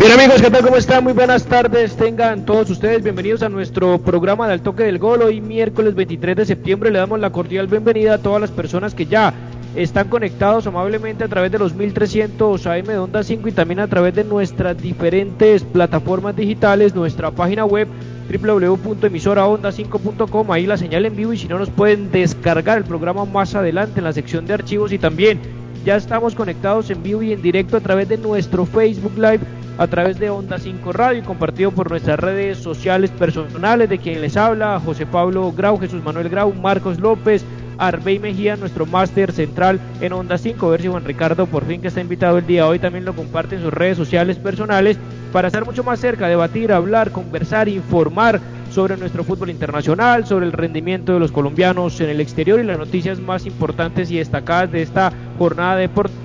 Bien amigos, ¿qué tal? ¿Cómo están? Muy buenas tardes. Tengan todos ustedes bienvenidos a nuestro programa del toque del gol. Hoy miércoles 23 de septiembre le damos la cordial bienvenida a todas las personas que ya están conectados amablemente a través de los 1300 AM de Onda 5 y también a través de nuestras diferentes plataformas digitales, nuestra página web www.emisoraonda5.com, ahí la señal en vivo y si no nos pueden descargar el programa más adelante en la sección de archivos y también ya estamos conectados en vivo y en directo a través de nuestro Facebook Live a través de Onda 5 Radio y compartido por nuestras redes sociales personales de quien les habla, José Pablo Grau, Jesús Manuel Grau, Marcos López, Arbey Mejía, nuestro máster central en Onda 5. A ver si Juan Ricardo, por fin que está invitado el día de hoy, también lo comparte en sus redes sociales personales para estar mucho más cerca, debatir, hablar, conversar, informar sobre nuestro fútbol internacional, sobre el rendimiento de los colombianos en el exterior y las noticias más importantes y destacadas de esta jornada deportiva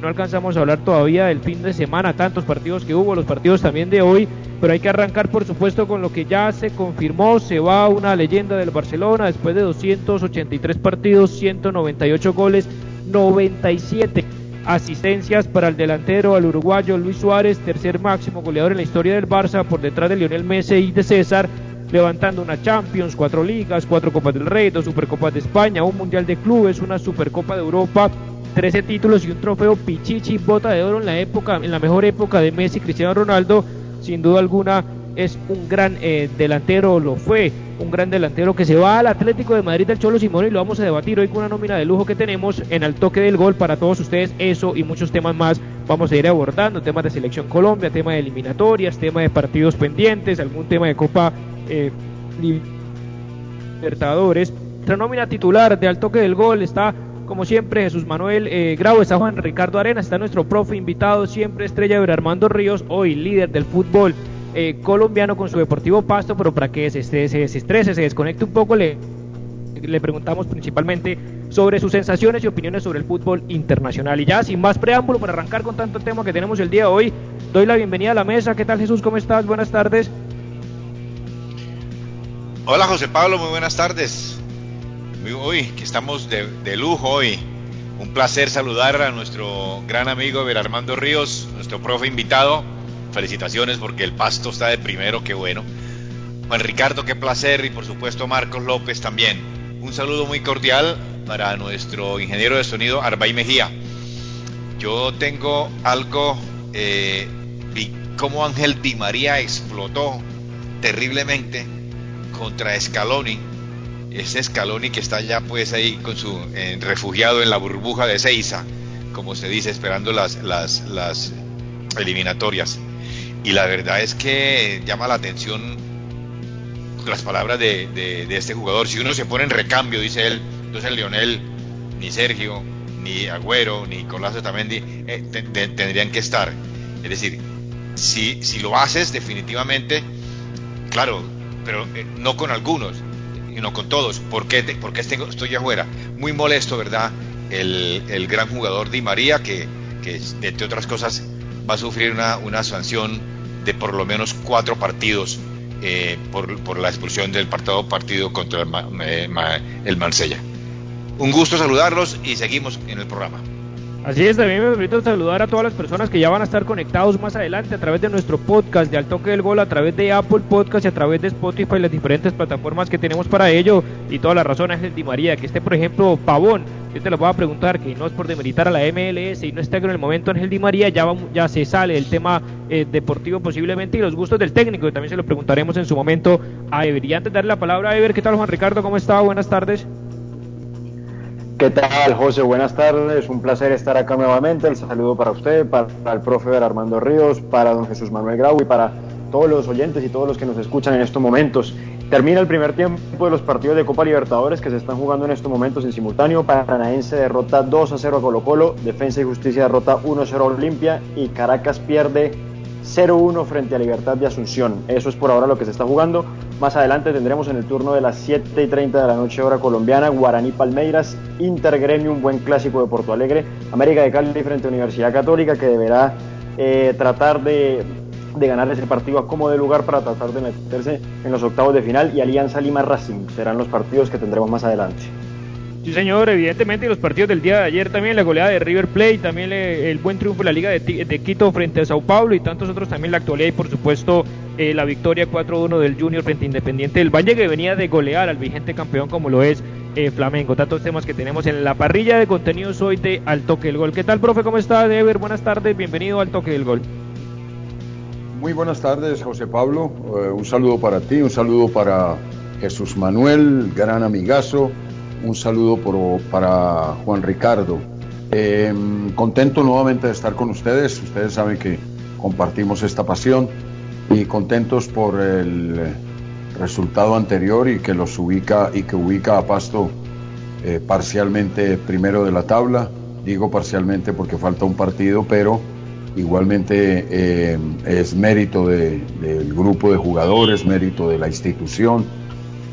no alcanzamos a hablar todavía del fin de semana, tantos partidos que hubo, los partidos también de hoy, pero hay que arrancar por supuesto con lo que ya se confirmó, se va una leyenda del Barcelona después de 283 partidos, 198 goles, 97 asistencias para el delantero, al uruguayo Luis Suárez, tercer máximo goleador en la historia del Barça, por detrás de Lionel Messi y de César, levantando una Champions, cuatro ligas, cuatro Copas del Rey, dos Supercopas de España, un Mundial de Clubes, una Supercopa de Europa 13 títulos y un trofeo Pichichi, bota de oro en la época, en la mejor época de Messi, Cristiano Ronaldo, sin duda alguna es un gran eh, delantero, lo fue, un gran delantero que se va al Atlético de Madrid del Cholo Simón y lo vamos a debatir hoy con una nómina de lujo que tenemos en el toque del gol para todos ustedes, eso y muchos temas más vamos a ir abordando, temas de selección Colombia, tema de eliminatorias, tema de partidos pendientes, algún tema de Copa eh, Libertadores. Nuestra nómina titular de al toque del gol está como siempre, Jesús Manuel eh, Grau, está Juan Ricardo Arenas, está nuestro profe invitado, siempre estrella de Armando Ríos, hoy líder del fútbol eh, colombiano con su Deportivo Pasto, pero para que se, se, se desestrese, se desconecte un poco, le, le preguntamos principalmente sobre sus sensaciones y opiniones sobre el fútbol internacional. Y ya, sin más preámbulo, para arrancar con tanto tema que tenemos el día de hoy, doy la bienvenida a la mesa. ¿Qué tal Jesús? ¿Cómo estás? Buenas tardes. Hola José Pablo, muy buenas tardes. Uy, que estamos de, lujo hoy. Un placer saludar a nuestro gran amigo Armando Ríos, nuestro profe invitado. Felicitaciones porque el pasto está de primero, qué bueno. Juan Ricardo, qué placer. Y por supuesto Marcos López también. Un saludo muy cordial para nuestro ingeniero de sonido Arbay Mejía. Yo tengo algo, eh, vi cómo Ángel Di María explotó terriblemente contra Scaloni ese Scaloni que está ya pues ahí con su refugiado en la burbuja de Seiza, como se dice, esperando las, las, las eliminatorias. Y la verdad es que llama la atención las palabras de, de, este jugador. Si uno se pone en recambio, dice él, entonces Lionel, ni Sergio, ni Agüero, ni Colazo también eh, tendrían que estar. Es decir, si, si lo haces definitivamente, claro, pero eh, no con algunos y no con todos. ¿Por qué, estoy afuera? Muy molesto, ¿verdad? El, gran jugador Di María, que, entre otras cosas va a sufrir una, una sanción de por lo menos cuatro partidos eh, por, por, la expulsión del partido, partido contra el, el Marsella. Un gusto saludarlos y seguimos en el programa. Así es, también me permito saludar a todas las personas que ya van a estar conectados más adelante a través de nuestro podcast de Al Toque del Gol, a través de Apple Podcast y a través de Spotify, las diferentes plataformas que tenemos para ello. Y toda la razón, Ángel Di María, que esté, por ejemplo, Pavón, yo te lo voy a preguntar, que no es por demeritar a la MLS y no está en el momento Ángel Di María, ya, ya se sale del tema eh, deportivo posiblemente y los gustos del técnico, que también se lo preguntaremos en su momento a Ever. Y antes de darle la palabra a Ever, ¿qué tal Juan Ricardo? ¿Cómo está? Buenas tardes. ¿Qué tal, José? Buenas tardes. Un placer estar acá nuevamente. El saludo para usted, para el profe Armando Ríos, para don Jesús Manuel Grau y para todos los oyentes y todos los que nos escuchan en estos momentos. Termina el primer tiempo de los partidos de Copa Libertadores que se están jugando en estos momentos en simultáneo. Paranaense derrota 2 a 0 a Colo Colo, Defensa y Justicia derrota 1 a 0 a Olimpia y Caracas pierde 0-1 frente a Libertad de Asunción. Eso es por ahora lo que se está jugando. Más adelante tendremos en el turno de las 7 y 30 de la noche hora colombiana Guaraní Palmeiras, Intergremio, un buen clásico de Porto Alegre, América de Cali frente a Universidad Católica que deberá eh, tratar de, ganar ese partido a como de lugar para tratar de meterse en los octavos de final y Alianza Lima Racing serán los partidos que tendremos más adelante. Sí, señor, evidentemente los partidos del día de ayer también, la goleada de River Plate, también el buen triunfo de la Liga de, Quito frente a Sao Paulo y tantos otros también la actualidad y por supuesto eh, la victoria 4-1 del Junior frente a Independiente del Valle que venía de golear al vigente campeón como lo es eh, Flamengo. Tantos temas que tenemos en la parrilla de contenidos hoy de Al Toque del Gol. ¿Qué tal, profe? ¿Cómo está, Ever? Buenas tardes, bienvenido al Toque del Gol. Muy buenas tardes, José Pablo. Eh, un saludo para ti, un saludo para Jesús Manuel, gran amigazo un saludo por, para Juan Ricardo. Eh, contento nuevamente de estar con ustedes. Ustedes saben que compartimos esta pasión y contentos por el resultado anterior y que los ubica y que ubica a Pasto eh, parcialmente primero de la tabla. Digo parcialmente porque falta un partido, pero igualmente eh, es mérito del grupo de jugadores, mérito de la institución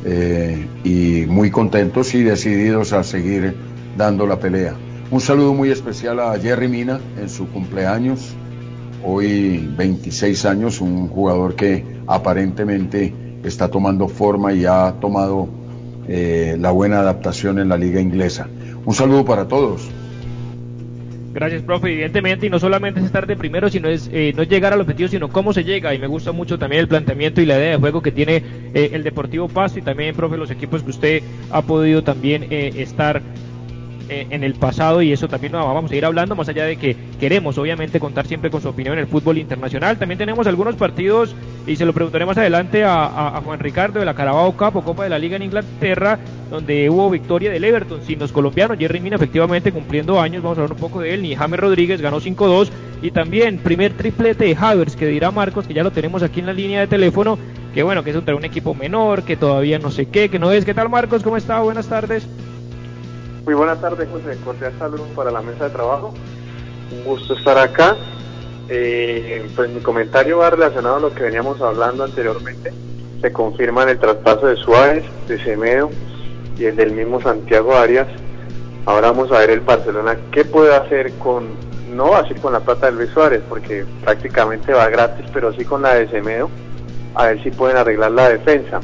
eh, y muy contentos y decididos a seguir dando la pelea. Un saludo muy especial a Jerry Mina en su cumpleaños, hoy 26 años, un jugador que aparentemente está tomando forma y ha tomado eh, la buena adaptación en la liga inglesa. Un saludo para todos. Gracias, profe. Evidentemente, y no solamente es estar de primero, sino es eh, no llegar al objetivo, sino cómo se llega. Y me gusta mucho también el planteamiento y la idea de juego que tiene eh, el Deportivo Pasto y también, profe, los equipos que usted ha podido también eh, estar en el pasado y eso también lo vamos a ir hablando, más allá de que queremos obviamente contar siempre con su opinión en el fútbol internacional. También tenemos algunos partidos y se lo preguntaré más adelante a, Juan Ricardo de la Carabao Cup o Copa de la Liga en Inglaterra, donde hubo victoria del Everton sin los colombianos. Jerry Mina efectivamente cumpliendo años, vamos a hablar un poco de él. Ni James Rodríguez ganó 5-2 y también primer triplete de Havers que dirá Marcos, que ya lo tenemos aquí en la línea de teléfono, que bueno, que es un equipo menor, que todavía no sé qué, que no es. ¿Qué tal Marcos? ¿Cómo está? Buenas tardes. Muy buenas tardes, José. Cordial saludos para la mesa de trabajo. Un gusto estar acá. Eh, pues mi comentario va relacionado a lo que veníamos hablando anteriormente. Se confirma el traspaso de Suárez, de Semedo y el del mismo Santiago Arias. Ahora vamos a ver el Barcelona qué puede hacer con, no así con la plata de Luis Suárez, porque prácticamente va gratis, pero sí con la de Semedo, a ver si pueden arreglar la defensa.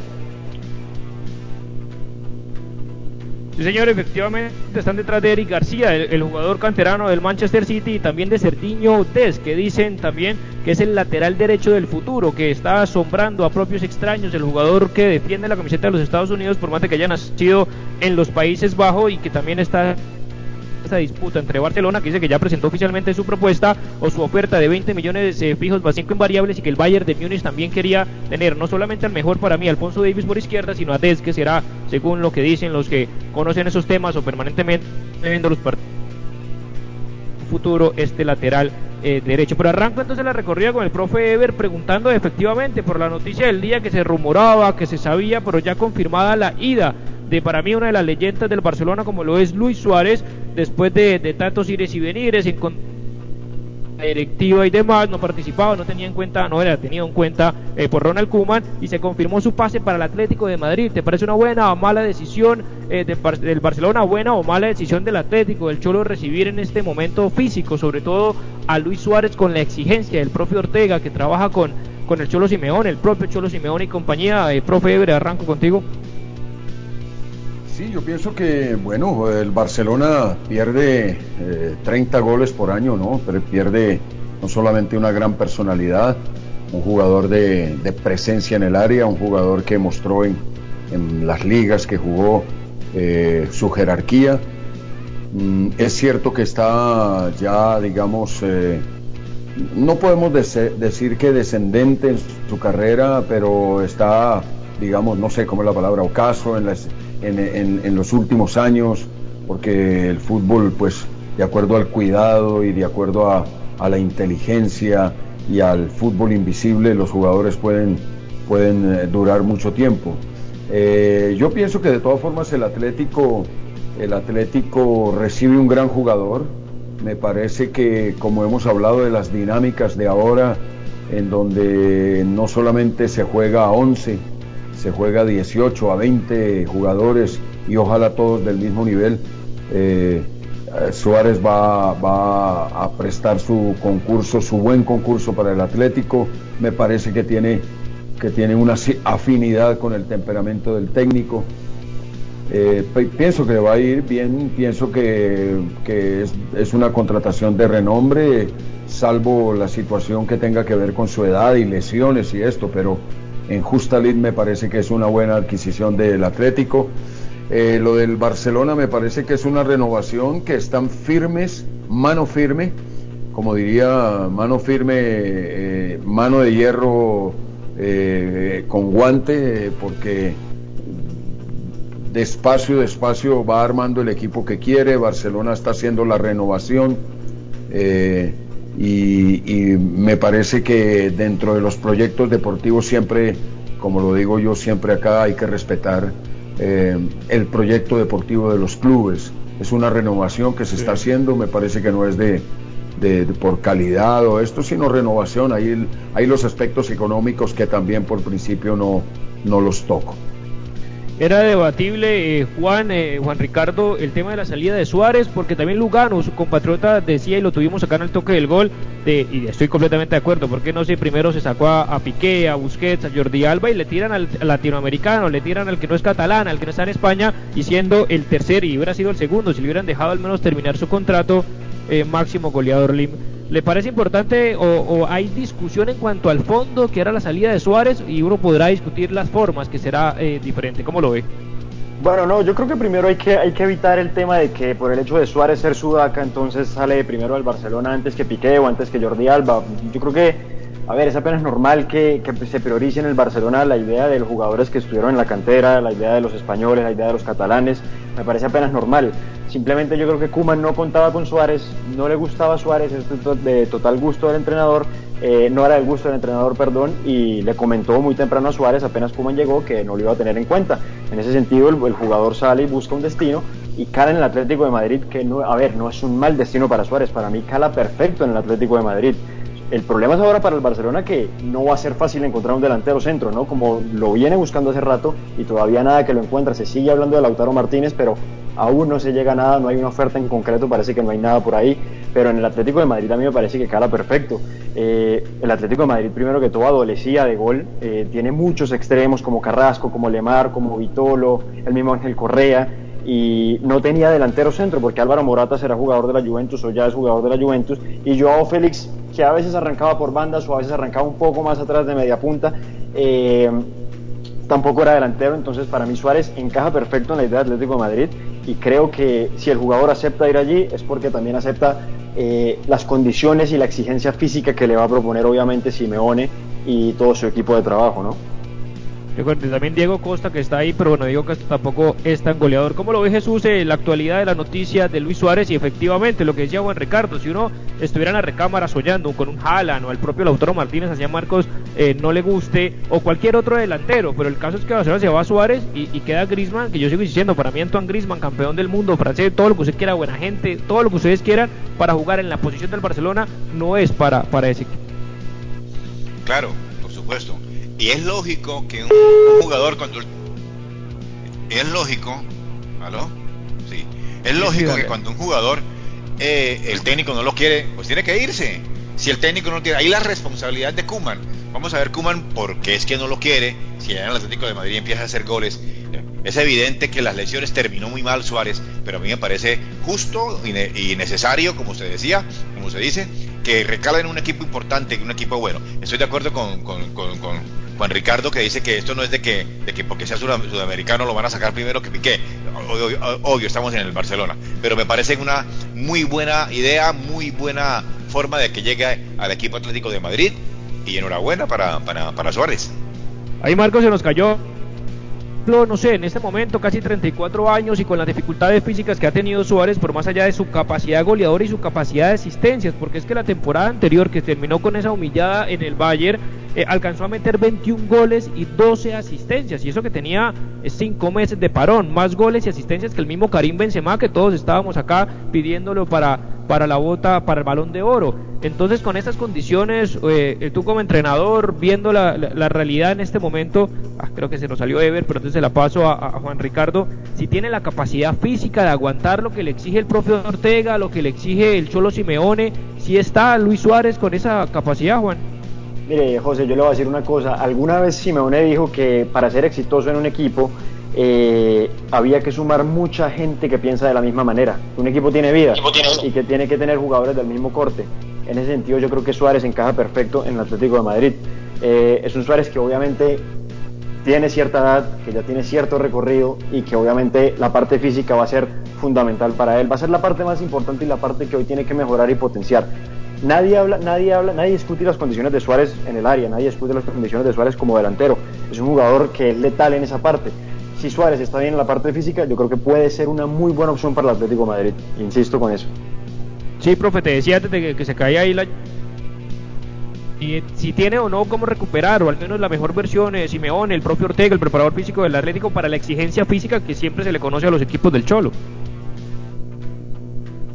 Sí, señor, efectivamente están detrás de Eric García, el, jugador canterano del Manchester City y también de Cerdiño Des, que dicen también que es el lateral derecho del futuro, que está asombrando a propios extraños, el jugador que defiende la camiseta de los Estados Unidos por más de que haya nacido en los Países Bajos y que también está esta disputa entre Barcelona, que dice que ya presentó oficialmente su propuesta o su oferta de 20 millones eh, fijos más 5 invariables y que el Bayern de Múnich también quería tener no solamente al mejor para mí, Alfonso Davis por izquierda, sino a Des, que será, según lo que dicen los que conocen esos temas o permanentemente viendo los partidos futuro este lateral eh, derecho. Pero arranco entonces la recorrida con el profe Ever preguntando efectivamente por la noticia del día que se rumoraba, que se sabía, pero ya confirmada la ida de para mí una de las leyendas del Barcelona como lo es Luis Suárez, después de, tantos ires y venires, en la directiva y demás, no participaba, no tenía en cuenta, no era tenido en cuenta eh, por Ronald Koeman y se confirmó su pase para el Atlético de Madrid. ¿Te parece una buena o mala decisión eh, del Barcelona, buena o mala decisión del Atlético, del Cholo recibir en este momento físico, sobre todo a Luis Suárez con la exigencia del propio Ortega que trabaja con, con el Cholo Simeón, el propio Cholo Simeón y compañía? Eh, profe Ebre, arranco contigo. Sí, yo pienso que, bueno, el Barcelona pierde 30 eh, goles por año, ¿no? Pero pierde no solamente una gran personalidad, un jugador de, presencia en el área, un jugador que mostró en, las ligas que jugó eh, su jerarquía. Mm, es cierto que está ya, digamos, eh, no podemos decir que descendente en su carrera, pero está, digamos, no sé cómo es la palabra, ocaso en, en, los últimos años, porque el fútbol, pues, de acuerdo al cuidado y de acuerdo a, la inteligencia y al fútbol invisible, los jugadores pueden, pueden eh, durar mucho tiempo. Eh, yo pienso que de todas formas el Atlético, el Atlético recibe un gran jugador, me parece que como hemos hablado de las dinámicas de ahora, en donde no solamente se juega a 11, se juega a 18, a 20 jugadores y ojalá todos del mismo nivel, eh, Suárez va, va, a prestar su concurso, su buen concurso para el Atlético. Me parece que tiene, que tiene una afinidad con el temperamento del técnico. Eh, pienso que va a ir bien, pienso que, es, una contratación de renombre, salvo la situación que tenga que ver con su edad y lesiones y esto, pero en justa lid me parece que es una buena adquisición del Atlético. Eh, lo del Barcelona me parece que es una renovación que están firmes, mano firme, como diría, mano firme, eh, mano de hierro con guante, porque despacio, despacio va armando el equipo que quiere, Barcelona está haciendo la renovación eh, y, me parece que dentro de los proyectos deportivos siempre, como lo digo yo siempre acá, hay que respetar eh, el proyecto deportivo de los clubes. Es una renovación que se está haciendo, me parece que no es de, por calidad o esto, sino renovación. Hay, hay los aspectos económicos que también por principio no, no los toco. Era debatible, eh, Juan, eh, Juan Ricardo, el tema de la salida de Suárez, porque también Lugano, su compatriota, decía, y lo tuvimos acá en el toque del gol, de, y estoy completamente de acuerdo, porque no sé, primero se sacó a, Piqué, a Busquets, a Jordi Alba, y le tiran al, latinoamericano, le tiran al que no es catalán, al que no está en España, y siendo el tercer, y hubiera sido el segundo, si le hubieran dejado al menos terminar su contrato, eh, máximo goleador Lim ¿Le parece importante o, hay discusión en cuanto al fondo, que era la salida de Suárez, y uno podrá discutir las formas, que será eh, diferente? ¿Cómo lo ve? Bueno, no, yo creo que primero hay que, hay que evitar el tema de que por el hecho de Suárez ser sudaca, entonces sale primero al Barcelona antes que Piqué o antes que Jordi Alba. Yo creo que, a ver, es apenas normal que, que se priorice en el Barcelona la idea de los jugadores que estuvieron en la cantera, la idea de los españoles, la idea de los catalanes. Me parece apenas normal. Simplemente yo creo que Kuman no contaba con Suárez, no le gustaba Suárez, es de total gusto del entrenador, eh, no era del gusto del entrenador, perdón, y le comentó muy temprano a Suárez, apenas Kuman llegó, que no lo iba a tener en cuenta. En ese sentido, el, jugador sale y busca un destino y cala en el Atlético de Madrid, que no, a ver, no es un mal destino para Suárez, para mí cala perfecto en el Atlético de Madrid. El problema es ahora para el Barcelona que no va a ser fácil encontrar un delantero centro, ¿no? Como lo viene buscando hace rato y todavía nada que lo encuentra. Se sigue hablando de Lautaro Martínez, pero aún no se llega a nada, no hay una oferta en concreto, parece que no hay nada por ahí, pero en el Atlético de Madrid a mí me parece que cala perfecto. Eh, el Atlético de Madrid, primero que todo, adolecía de gol, eh, tiene muchos extremos como Carrasco, como Lemar, como Vitolo, el mismo Ángel Correa, y no tenía delantero centro porque Álvaro Morata será jugador de la Juventus o ya es jugador de la Juventus, y Joao Félix, que a veces arrancaba por bandas o a veces arrancaba un poco más atrás de media punta, eh, tampoco era delantero, entonces para mí Suárez encaja perfecto en la idea de Atlético de Madrid y creo que si el jugador acepta ir allí es porque también acepta eh, las condiciones y la exigencia física que le va a proponer obviamente Simeone y todo su equipo de trabajo, ¿no? También Diego Costa que está ahí, pero bueno, Diego Costa tampoco es tan goleador. ¿Cómo lo ve Jesús en la actualidad de la noticia de Luis Suárez? Y efectivamente, lo que decía Juan Ricardo, si uno estuviera en la recámara soñando con un Haaland o al propio Lautaro Martínez, hacía Marcos, eh, no le guste, o cualquier otro delantero, pero el caso es que Barcelona se va a Suárez y, queda Grisman, que yo sigo diciendo, para mí Antoine Grisman, campeón del mundo, francés, todo lo que usted quiera, buena gente, todo lo que ustedes quieran para jugar en la posición del Barcelona, no es para, para ese equipo. Claro, por supuesto. Y es lógico que un, jugador cuando... Es lógico, ¿aló? Sí. Es lógico que cuando un jugador, eh, el técnico no lo quiere, pues tiene que irse. Si el técnico no quiere, ahí la responsabilidad de Kuman. Vamos a ver Kuman por qué es que no lo quiere. Si en el Atlético de Madrid empieza a hacer goles, Es evidente que las lesiones terminó muy mal Suárez, pero a mí me parece justo y, necesario, como se decía, como se dice, que recala en un equipo importante, en un equipo bueno. Estoy de acuerdo con, Juan Ricardo que dice que esto no es de que, porque sea sudamericano lo van a sacar primero que Piqué. Obvio, estamos en el Barcelona, pero me parece una muy buena idea, muy buena forma de que llegue al equipo Atlético de Madrid y enhorabuena para, para, para Suárez. Ahí Marco se nos cayó no sé, en este momento casi 34 años y con las dificultades físicas que ha tenido Suárez, por más allá de su capacidad goleadora y su capacidad de asistencias, porque es que la temporada anterior que terminó con esa humillada en el Bayern, eh, alcanzó a meter 21 goles y 12 asistencias, y eso que tenía 5 eh, meses de parón, más goles y asistencias que el mismo Karim Benzema, que todos estábamos acá pidiéndolo para, para la bota, para el balón de oro. Entonces, con estas condiciones, eh, tú como entrenador, viendo la, realidad en este momento, ah, creo que se nos salió Ever, pero entonces se la paso a, Juan Ricardo, si tiene la capacidad física de aguantar lo que le exige el propio Ortega, lo que le exige el Cholo Simeone, si está Luis Suárez con esa capacidad, Juan. Mire, José, yo le voy a decir una cosa. Alguna vez Simeone dijo que para ser exitoso en un equipo eh, había que sumar mucha gente que piensa de la misma manera. Un equipo tiene vida y que tiene que tener jugadores del mismo corte. En ese sentido, yo creo que Suárez encaja perfecto en el Atlético de Madrid. Eh, es un Suárez que obviamente tiene cierta edad, que ya tiene cierto recorrido y que obviamente la parte física va a ser fundamental para él. Va a ser la parte más importante y la parte que hoy tiene que mejorar y potenciar. Nadie habla, nadie habla, nadie discute las condiciones de Suárez en el área, nadie discute las condiciones de Suárez como delantero. Es un jugador que es letal en esa parte. Si Suárez está bien en la parte física, yo creo que puede ser una muy buena opción para el Atlético Madrid. Insisto con eso. Sí, profe, te decía antes de que, se caía ahí la y si tiene o no cómo recuperar, o al menos la mejor versión de Simeone, el propio Ortega, el preparador físico del Atlético, para la exigencia física que siempre se le conoce a los equipos del Cholo.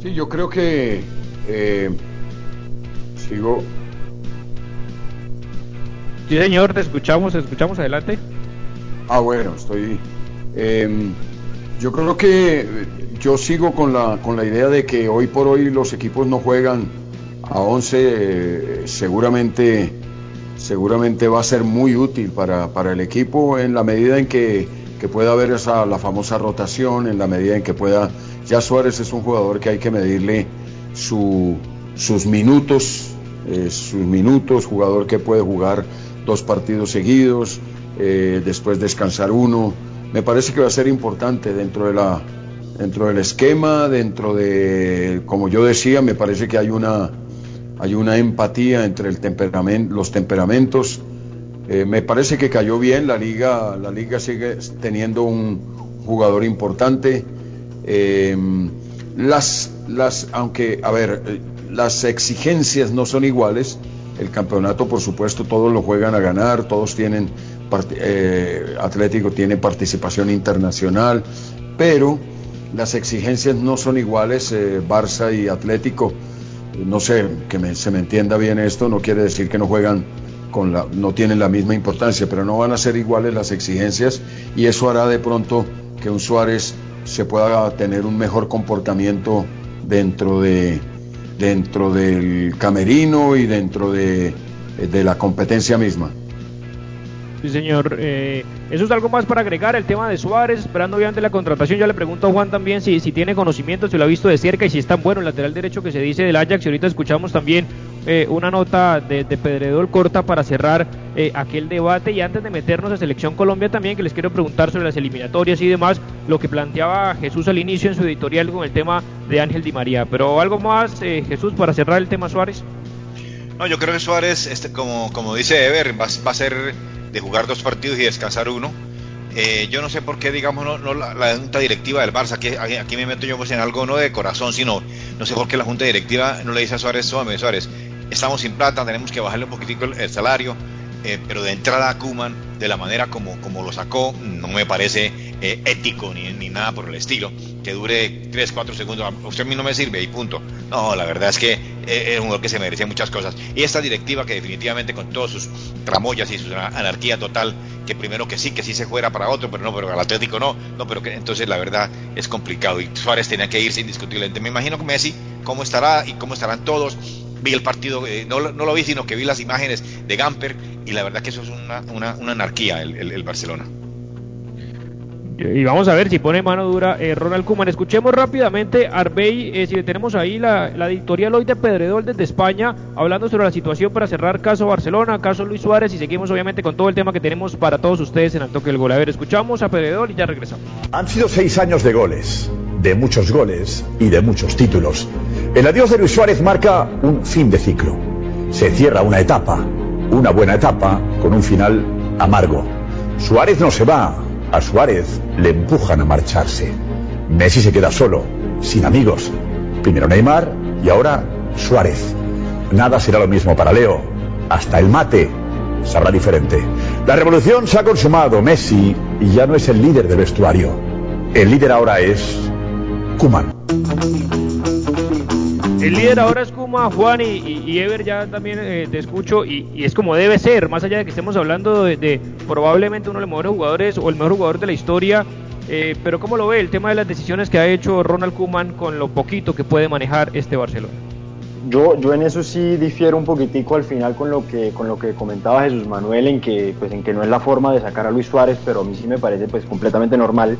Sí, yo creo que eh, Sigo. Sí, señor, te escuchamos, te escuchamos adelante. Ah, bueno, estoy. Em, yo creo que yo sigo con la, con la idea de que hoy por hoy los equipos no juegan a 11. Eh, seguramente, seguramente va a ser muy útil para, para el equipo en la medida en que, que pueda haber esa, la famosa rotación, en la medida en que pueda. Ya Suárez es un jugador que hay que medirle su, sus minutos eh, sus minutos, jugador que puede jugar dos partidos seguidos, eh, después descansar uno. Me parece que va a ser importante dentro de la dentro del esquema, dentro de, como yo decía, me parece que hay una hay una empatía entre los temperamentos. Eh, me parece que cayó bien la liga, la liga sigue teniendo un jugador importante. las, las, aunque, a ver, las exigencias no son iguales. El campeonato, por supuesto, todos lo juegan a ganar, todos tienen, eh, Atlético tiene participación internacional, pero las exigencias no son iguales. Eh, Barça y Atlético, no sé, que se me entienda bien esto, no quiere decir que no juegan con la, no tienen la misma importancia, pero no van a ser iguales las exigencias y eso hará de pronto que un Suárez se pueda tener un mejor comportamiento dentro de, dentro del camerino y dentro de, la competencia misma. Sí, señor. Eh, eso es algo más para agregar el tema de Suárez, esperando obviamente la contratación. Ya le pregunto a Juan también si, si tiene conocimiento, si lo ha visto de cerca y si es tan bueno el lateral derecho que se dice del Ajax. Y ahorita escuchamos también eh, una nota de, de, Pedredol corta para cerrar eh, aquel debate. Y antes de meternos a Selección Colombia también, que les quiero preguntar sobre las eliminatorias y demás, lo que planteaba Jesús al inicio en su editorial con el tema de Ángel Di María. Pero algo más, Jesús, para cerrar el tema Suárez. No, yo creo que Suárez, este, como, como dice Ever, va, va a ser de jugar dos partidos y descansar uno. Eh, yo no sé por qué, digamos, no, la, junta directiva del Barça, aquí, aquí, me meto yo pues, en algo no de corazón, sino no sé por qué la junta directiva no le dice a Suárez, Suárez, Suárez, estamos sin plata, tenemos que bajarle un poquitico el, salario, eh, pero de entrada a Kuman, de la manera como, como lo sacó, no me parece eh, ético ni, ni, nada por el estilo, que dure 3, 4 segundos, usted a mí no me sirve y punto. No, la verdad es que eh, es un jugador que se merece muchas cosas. Y esta directiva que definitivamente con todos sus tramoyas y su anarquía total, que primero que sí, que sí se fuera para otro, pero no, pero al Atlético no, no, pero que entonces la verdad es complicado y Suárez tenía que irse indiscutiblemente. Me imagino que Messi, cómo estará y cómo estarán todos. Vi el partido, eh, no, no, lo vi, sino que vi las imágenes de Gamper y la verdad que eso es una, una, anarquía el, el Barcelona. Y vamos a ver si pone mano dura eh, Ronald Kuman. Escuchemos rápidamente, Arbey, eh, si tenemos ahí la, la editorial hoy de Pedredol desde España, hablando sobre la situación para cerrar caso Barcelona, caso Luis Suárez, y seguimos obviamente con todo el tema que tenemos para todos ustedes en el toque del gol. A ver, escuchamos a Pedredol y ya regresamos. Han sido seis años de goles, de muchos goles y de muchos títulos. El adiós de Luis Suárez marca un fin de ciclo. Se cierra una etapa, una buena etapa, con un final amargo. Suárez no se va, a Suárez le empujan a marcharse. Messi se queda solo, sin amigos. Primero Neymar y ahora Suárez. Nada será lo mismo para Leo. Hasta el mate sabrá diferente. La revolución se ha consumado. Messi ya no es el líder del vestuario. El líder ahora es Kuman. El líder ahora es Kuma, Juan y, y, Ever ya también eh, te escucho y, y, es como debe ser, más allá de que estemos hablando de, de, probablemente uno de los mejores jugadores o el mejor jugador de la historia, eh, pero ¿cómo lo ve el tema de las decisiones que ha hecho Ronald Koeman con lo poquito que puede manejar este Barcelona? Yo, yo en eso sí difiero un poquitico al final con lo que con lo que comentaba Jesús Manuel en que pues en que no es la forma de sacar a Luis Suárez, pero a mí sí me parece pues completamente normal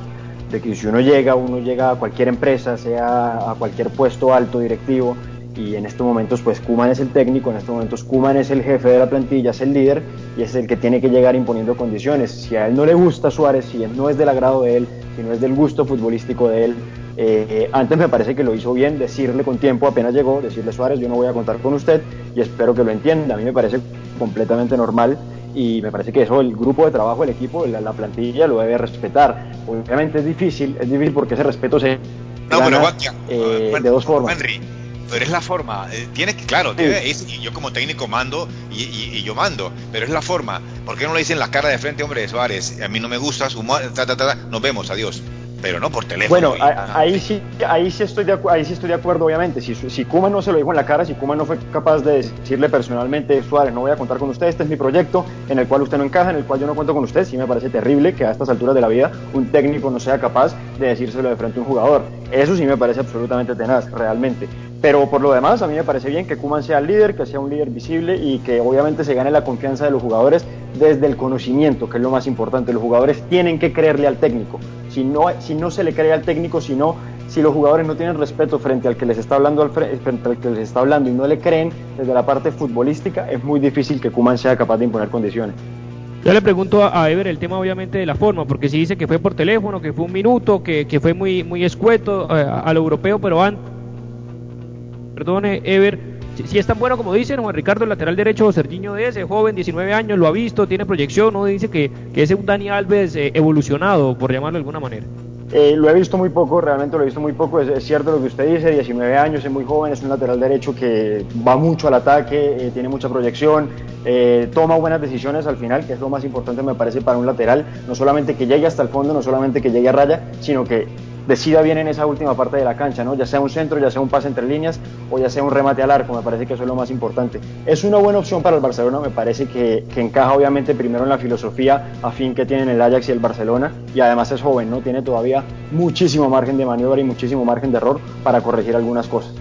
de que si uno llega, uno llega a cualquier empresa, sea a cualquier puesto alto directivo, y en estos momentos pues Kuman es el técnico, en estos momentos Kuman es el jefe de la plantilla, es el líder y es el que tiene que llegar imponiendo condiciones. Si a él no le gusta Suárez, si no es del agrado de él, si no es del gusto futbolístico de él, eh, antes me parece que lo hizo bien decirle con tiempo apenas llegó, decirle Suárez yo no voy a contar con usted y espero que lo entienda. A mí me parece completamente normal y me parece que eso el grupo de trabajo, el equipo, la, la plantilla lo debe respetar. Obviamente es difícil, es difícil porque ese respeto se no, gana, pero, eh, de dos formas. Henry, pero es la forma. Eh, tiene que, claro, Sí. es- y yo como técnico mando y, y- y yo mando, pero es la forma. ¿Por qué no le dicen la cara de frente, hombre, de Suárez? A mí no me gusta su mo- ta, ta, ta, ta, nos vemos, adiós. Pero no por teléfono. Bueno, y- a- ahí sí, ahí sí estoy de acu- ahí sí estoy de acuerdo, obviamente. Si, si Kuma no se lo dijo en la cara, si Kuma no fue capaz de decirle personalmente, Suárez, no voy a contar con usted, este es mi proyecto, en el cual usted no encaja, en el cual yo no cuento con usted, sí me parece terrible que a estas alturas de la vida un técnico no sea capaz de decírselo de frente a un jugador. Eso sí me parece absolutamente tenaz, realmente. Pero por lo demás, a mí me parece bien que Kuman sea el líder, que sea un líder visible y que obviamente se gane la confianza de los jugadores desde el conocimiento, que es lo más importante. Los jugadores tienen que creerle al técnico. Si no, si no se le cree al técnico, si no, si los jugadores no tienen respeto frente al que les está hablando, al fre- frente al que les está hablando y no le creen desde la parte futbolística, es muy difícil que Kuman sea capaz de imponer condiciones. Yo le pregunto a, Ever el tema obviamente de la forma, porque si dice que fue por teléfono, que fue un minuto, que, que fue muy muy escueto eh, a lo europeo, pero antes, perdone Ever, si, es tan bueno como dicen, Juan Ricardo, el lateral derecho, Serginho de ese, joven, 19 años, lo ha visto, tiene proyección, no dice que, que es un Dani Alves eh, evolucionado, por llamarlo de alguna manera. Eh, lo he visto muy poco, realmente lo he visto muy poco. Es, cierto lo que usted dice, 19 años, es muy joven, es un lateral derecho que va mucho al ataque, eh, tiene mucha proyección, toma buenas decisiones al final, que es lo más importante me parece para un lateral. No solamente que llegue hasta el fondo, no solamente que llegue a raya, sino que decida bien en esa última parte de la cancha, ¿no? ya sea un centro, ya sea un pase entre líneas o ya sea un remate al arco, me parece que eso es lo más importante. Es una buena opción para el Barcelona, me parece que, que encaja obviamente primero en la filosofía afín que tienen el Ajax y el Barcelona y además es joven, ¿no? tiene todavía muchísimo margen de maniobra y muchísimo margen de error para corregir algunas cosas.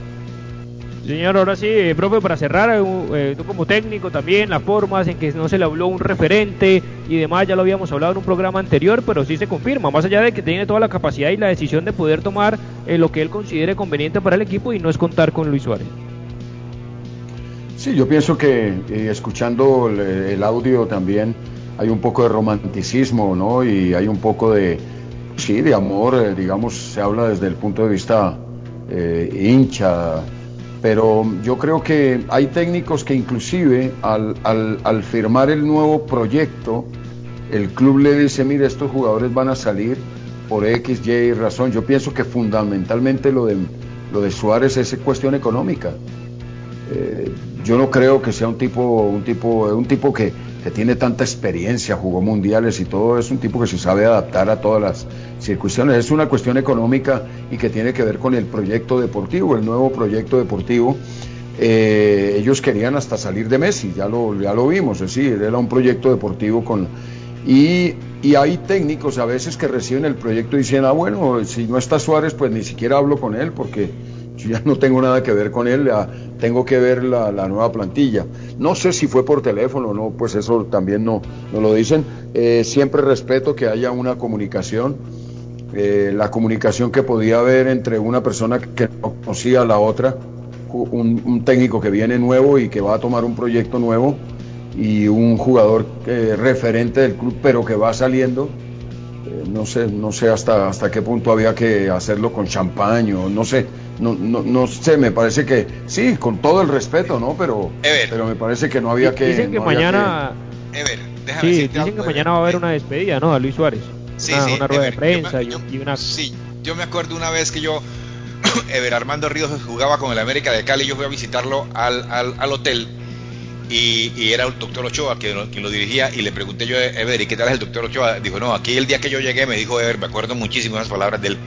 Señor, ahora sí, eh, profe, para cerrar, eh, eh, tú como técnico también, las formas en que no se le habló un referente y demás, ya lo habíamos hablado en un programa anterior, pero sí se confirma, más allá de que tiene toda la capacidad y la decisión de poder tomar eh, lo que él considere conveniente para el equipo y no es contar con Luis Suárez. Sí, yo pienso que escuchando el, el audio también hay un poco de romanticismo, ¿no? Y hay un poco de, sí, de amor, digamos, se habla desde el punto de vista hincha, pero yo creo que hay técnicos que inclusive al, firmar el nuevo proyecto, el club le dice, mire, estos jugadores van a salir por X, Y razón. Yo pienso que fundamentalmente lo de, lo de Suárez es cuestión económica. Eh, yo no creo que sea un tipo, un tipo, un tipo que, que, tiene tanta experiencia, jugó mundiales y todo, es un tipo que se sabe adaptar a todas las circunstancias. Es una cuestión económica y que tiene que ver con el proyecto deportivo, el nuevo proyecto deportivo. Eh, ellos querían hasta salir de Messi, ya lo, ya lo vimos, es decir, era un proyecto deportivo con... Y, y hay técnicos a veces que reciben el proyecto y dicen, ah, bueno, si no está Suárez, pues ni siquiera hablo con él porque yo ya no tengo nada que ver con él, tengo que ver la, la, nueva plantilla. No sé si fue por teléfono o no, pues eso también no, no lo dicen. Eh, siempre respeto que haya una comunicación eh, la comunicación que podía haber entre una persona que no conocía a la otra, un, un, técnico que viene nuevo y que va a tomar un proyecto nuevo y un jugador eh, referente del club pero que va saliendo. Eh, no sé, no sé hasta, hasta qué punto había que hacerlo con champán o no sé, no, no, no sé, me parece que sí, con todo el respeto, ¿no? Pero, pero me parece que no había que... Dicen que no mañana... Que... Ever, sí, dicen que mañana va a haber una despedida, ¿no? A Luis Suárez. Sí, una, sí, una rueda Ever, de prensa yo me, y, y, una... Sí, yo me acuerdo una vez que yo, Ever Armando Ríos jugaba con el América de Cali, yo fui a visitarlo al, al, al hotel y, y, era el doctor Ochoa quien lo, quien lo, dirigía y le pregunté yo, Ever, ¿y qué tal es el doctor Ochoa? Dijo, no, aquí el día que yo llegué me dijo Ever, me acuerdo muchísimo las palabras de él,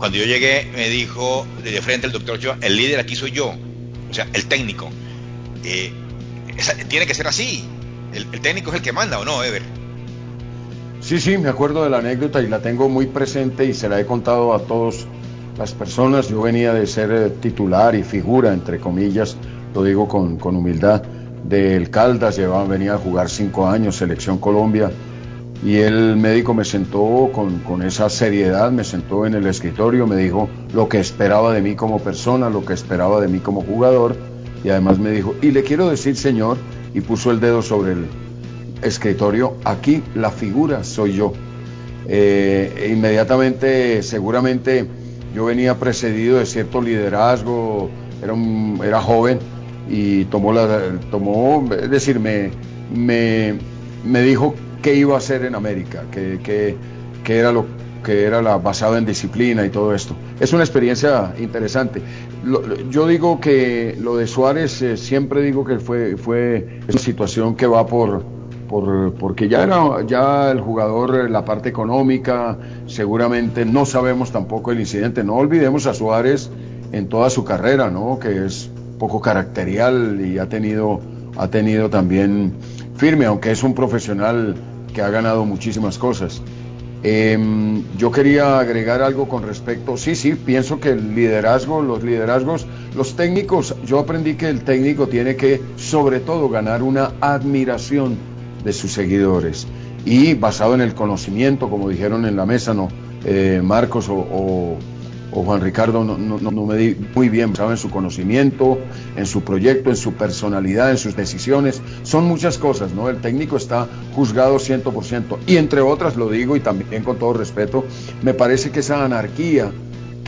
cuando yo llegué me dijo de frente el doctor Ochoa, el líder aquí soy yo, o sea, el técnico. Eh, esa, tiene que ser así, el, técnico es el que manda o no, Ever. Sí, sí, me acuerdo de la anécdota y la tengo muy presente y se la he contado a todas las personas. Yo venía de ser eh, titular y figura, entre comillas, lo digo con, con humildad, del Caldas, llevaba, venía a jugar cinco años, Selección Colombia, y el médico me sentó con, con, esa seriedad, me sentó en el escritorio, me dijo lo que esperaba de mí como persona, lo que esperaba de mí como jugador, y además me dijo, y le quiero decir, señor, y puso el dedo sobre el escritorio, aquí la figura soy yo. Eh, inmediatamente, seguramente, yo venía precedido de cierto liderazgo, era, un, era joven y tomó la, tomó, es decir, me, me, me dijo qué iba a hacer en América, que, que, que, era lo que era la basada en disciplina y todo esto. Es una experiencia interesante. Yo digo que lo de Suárez eh, siempre digo que fue fue una situación que va por por, porque ya era ya el jugador la parte económica, seguramente no sabemos tampoco el incidente. No olvidemos a Suárez en toda su carrera, ¿no? Que es poco caracterial y ha tenido ha tenido también firme, aunque es un profesional que ha ganado muchísimas cosas. Eh, yo quería agregar algo con respecto, sí, sí, pienso que el liderazgo, los liderazgos, los técnicos, yo aprendí que el técnico tiene que sobre todo ganar una admiración de sus seguidores y basado en el conocimiento, como dijeron en la mesa, no eh, Marcos o, o, Juan Ricardo no, no, no, me di muy bien, basado en su conocimiento, en su proyecto, en su personalidad, en sus decisiones, son muchas cosas, ¿no? El técnico está juzgado 100% y entre otras, lo digo y también con todo respeto, me parece que esa anarquía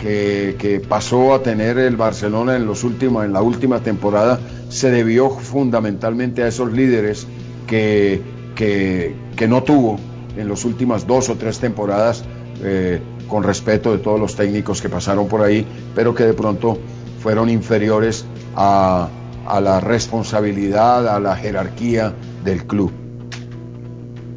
que, que pasó a tener el Barcelona en, los últimos, en la última temporada se debió fundamentalmente a esos líderes que, que, que, no tuvo en las últimas dos o tres temporadas, eh, con respeto de todos los técnicos que pasaron por ahí, pero que de pronto fueron inferiores a, a la responsabilidad, a la jerarquía del club.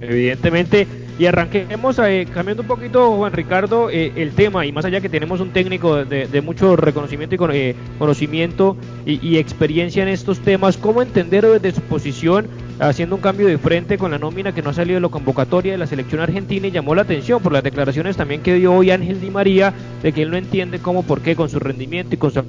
Evidentemente, y arranquemos eh, cambiando un poquito, Juan Ricardo, eh, el tema, y más allá que tenemos un técnico de, mucho reconocimiento y eh, conocimiento y, y, experiencia en estos temas, ¿cómo entender desde su posición haciendo un cambio de frente con la nómina que no ha salido de la convocatoria de la selección argentina y llamó la atención por las declaraciones también que dio hoy Ángel Di María de que él no entiende cómo, por qué con su rendimiento y con su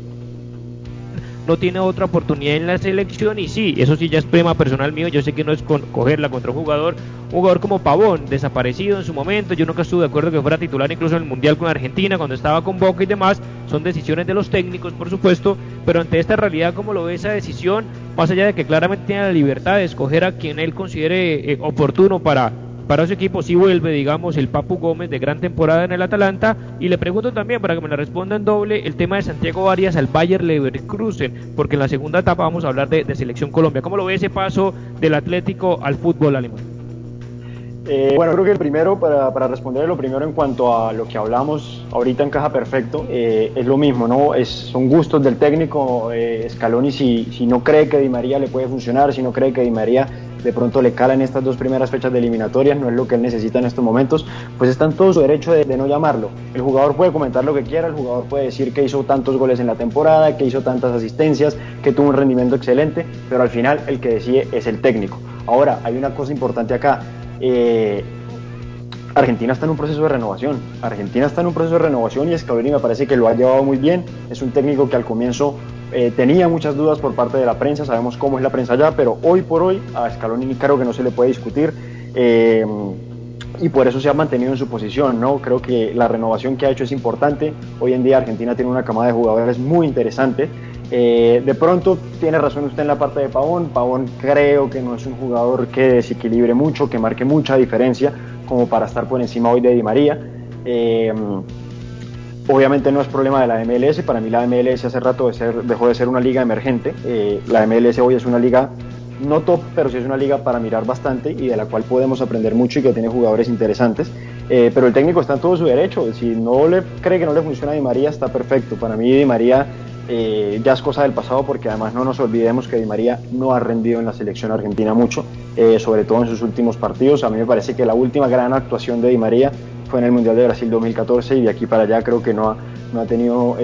no tiene otra oportunidad en la selección y sí, eso sí ya es prema personal mío, yo sé que no es cogerla contra un jugador, un jugador como Pavón, desaparecido en su momento, yo nunca estuve de acuerdo que fuera titular incluso en el Mundial con Argentina, cuando estaba con Boca y demás, son decisiones de los técnicos por supuesto, pero ante esta realidad como lo ve esa decisión, más allá de que claramente tiene la libertad de escoger a quien él considere eh, oportuno para para ese equipo sí vuelve, digamos, el Papu Gómez de gran temporada en el Atalanta. Y le pregunto también, para que me la responda en doble, el tema de Santiago Arias al Bayer Leverkusen, porque en la segunda etapa vamos a hablar de, de Selección Colombia. ¿Cómo lo ve ese paso del Atlético al fútbol alemán? Eh, bueno, creo que el primero, para, para, responder lo primero en cuanto a lo que hablamos ahorita encaja perfecto, eh, es lo mismo, ¿no? Es, son gustos del técnico eh, Scaloni si, si no cree que Di María le puede funcionar, si no cree que Di María de pronto le cala en estas dos primeras fechas de eliminatorias, no es lo que él necesita en estos momentos, pues está en todo su derecho de, de, no llamarlo. El jugador puede comentar lo que quiera, el jugador puede decir que hizo tantos goles en la temporada, que hizo tantas asistencias, que tuvo un rendimiento excelente, pero al final el que decide es el técnico. Ahora, hay una cosa importante acá. Eh, Argentina está en un proceso de renovación. Argentina está en un proceso de renovación y Scaloni me parece que lo ha llevado muy bien. Es un técnico que al comienzo eh, tenía muchas dudas por parte de la prensa, sabemos cómo es la prensa allá, pero hoy por hoy a Scaloni creo que no se le puede discutir. Eh, y por eso se ha mantenido en su posición, ¿no? Creo que la renovación que ha hecho es importante. Hoy en día Argentina tiene una camada de jugadores muy interesante. Eh, de pronto tiene razón usted en la parte de Pavón. Pavón creo que no es un jugador que desequilibre mucho, que marque mucha diferencia como para estar por encima hoy de Di María. Eh, obviamente no es problema de la MLS, para mí la MLS hace rato de ser, dejó de ser una liga emergente. Eh, la MLS hoy es una liga no top, pero sí es una liga para mirar bastante y de la cual podemos aprender mucho y que tiene jugadores interesantes. Eh, pero el técnico está en todo su derecho. Si no le cree que no le funciona a Di María, está perfecto. Para mí Di María eh, ya es cosa del pasado porque además no nos olvidemos que Di María no ha rendido en la selección argentina mucho, eh, sobre todo en sus últimos partidos. A mí me parece que la última gran actuación de Di María fue en el Mundial de Brasil 2014 y de aquí para allá creo que no ha, no ha tenido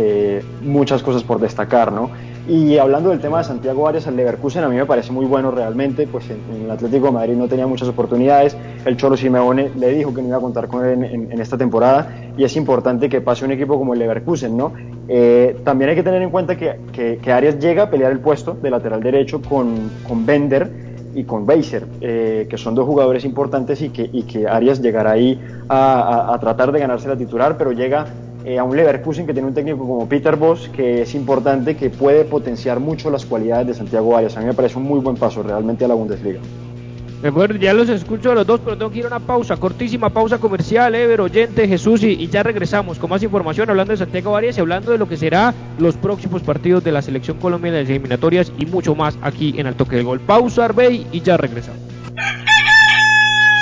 muchas cosas por destacar, ¿no? Y hablando del tema de Santiago Arias al Leverkusen, a mí me parece muy bueno realmente, pues en, el Atlético de Madrid no tenía muchas oportunidades, el Cholo Simeone le dijo que no iba a contar con él en, esta temporada y es importante que pase un equipo como el Leverkusen, ¿no? Eh, también hay que tener en cuenta que, que, Arias llega a pelear el puesto de lateral derecho con, con Bender y con Beiser, eh, que son dos jugadores importantes y que, y que Arias llegará ahí a, a tratar de ganarse la titular, pero llega eh, a un Leverkusen que tiene un técnico como Peter Boss, que es importante, que puede potenciar mucho las cualidades de Santiago Arias. A mí me parece un muy buen paso realmente a la Bundesliga. Bueno, ya los escucho a los dos, pero tengo que ir a una pausa, cortísima pausa comercial, Ever, oyente, Jesús, y, ya regresamos con más información hablando de Santiago Arias y hablando de lo que será los próximos partidos de la selección colombiana de las eliminatorias y mucho más aquí en Alto que Gol. Pausa, Arbey, y ya regresamos.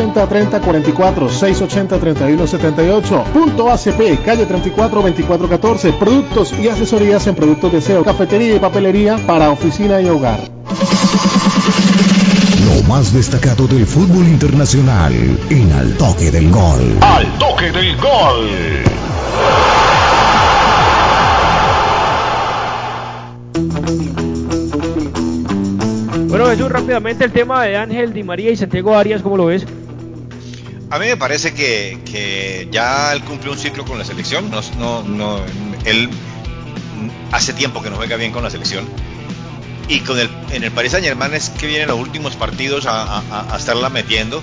680 3044 680 3178 Punto ACP, calle 34 2414. Productos y asesorías en productos de aseo, cafetería y papelería para oficina y hogar. Lo más destacado del fútbol internacional en Al Toque del Gol. Al Toque del Gol. Bueno, Jesús, rápidamente el tema de Ángel Di María y Santiago Arias, ¿cómo lo ves? A mí me parece que, ya él cumplió un ciclo con la selección. No, no, él hace tiempo que no juega bien con la selección. Y con el, en el Paris Saint Germain es que vienen los últimos partidos a, estarla metiendo.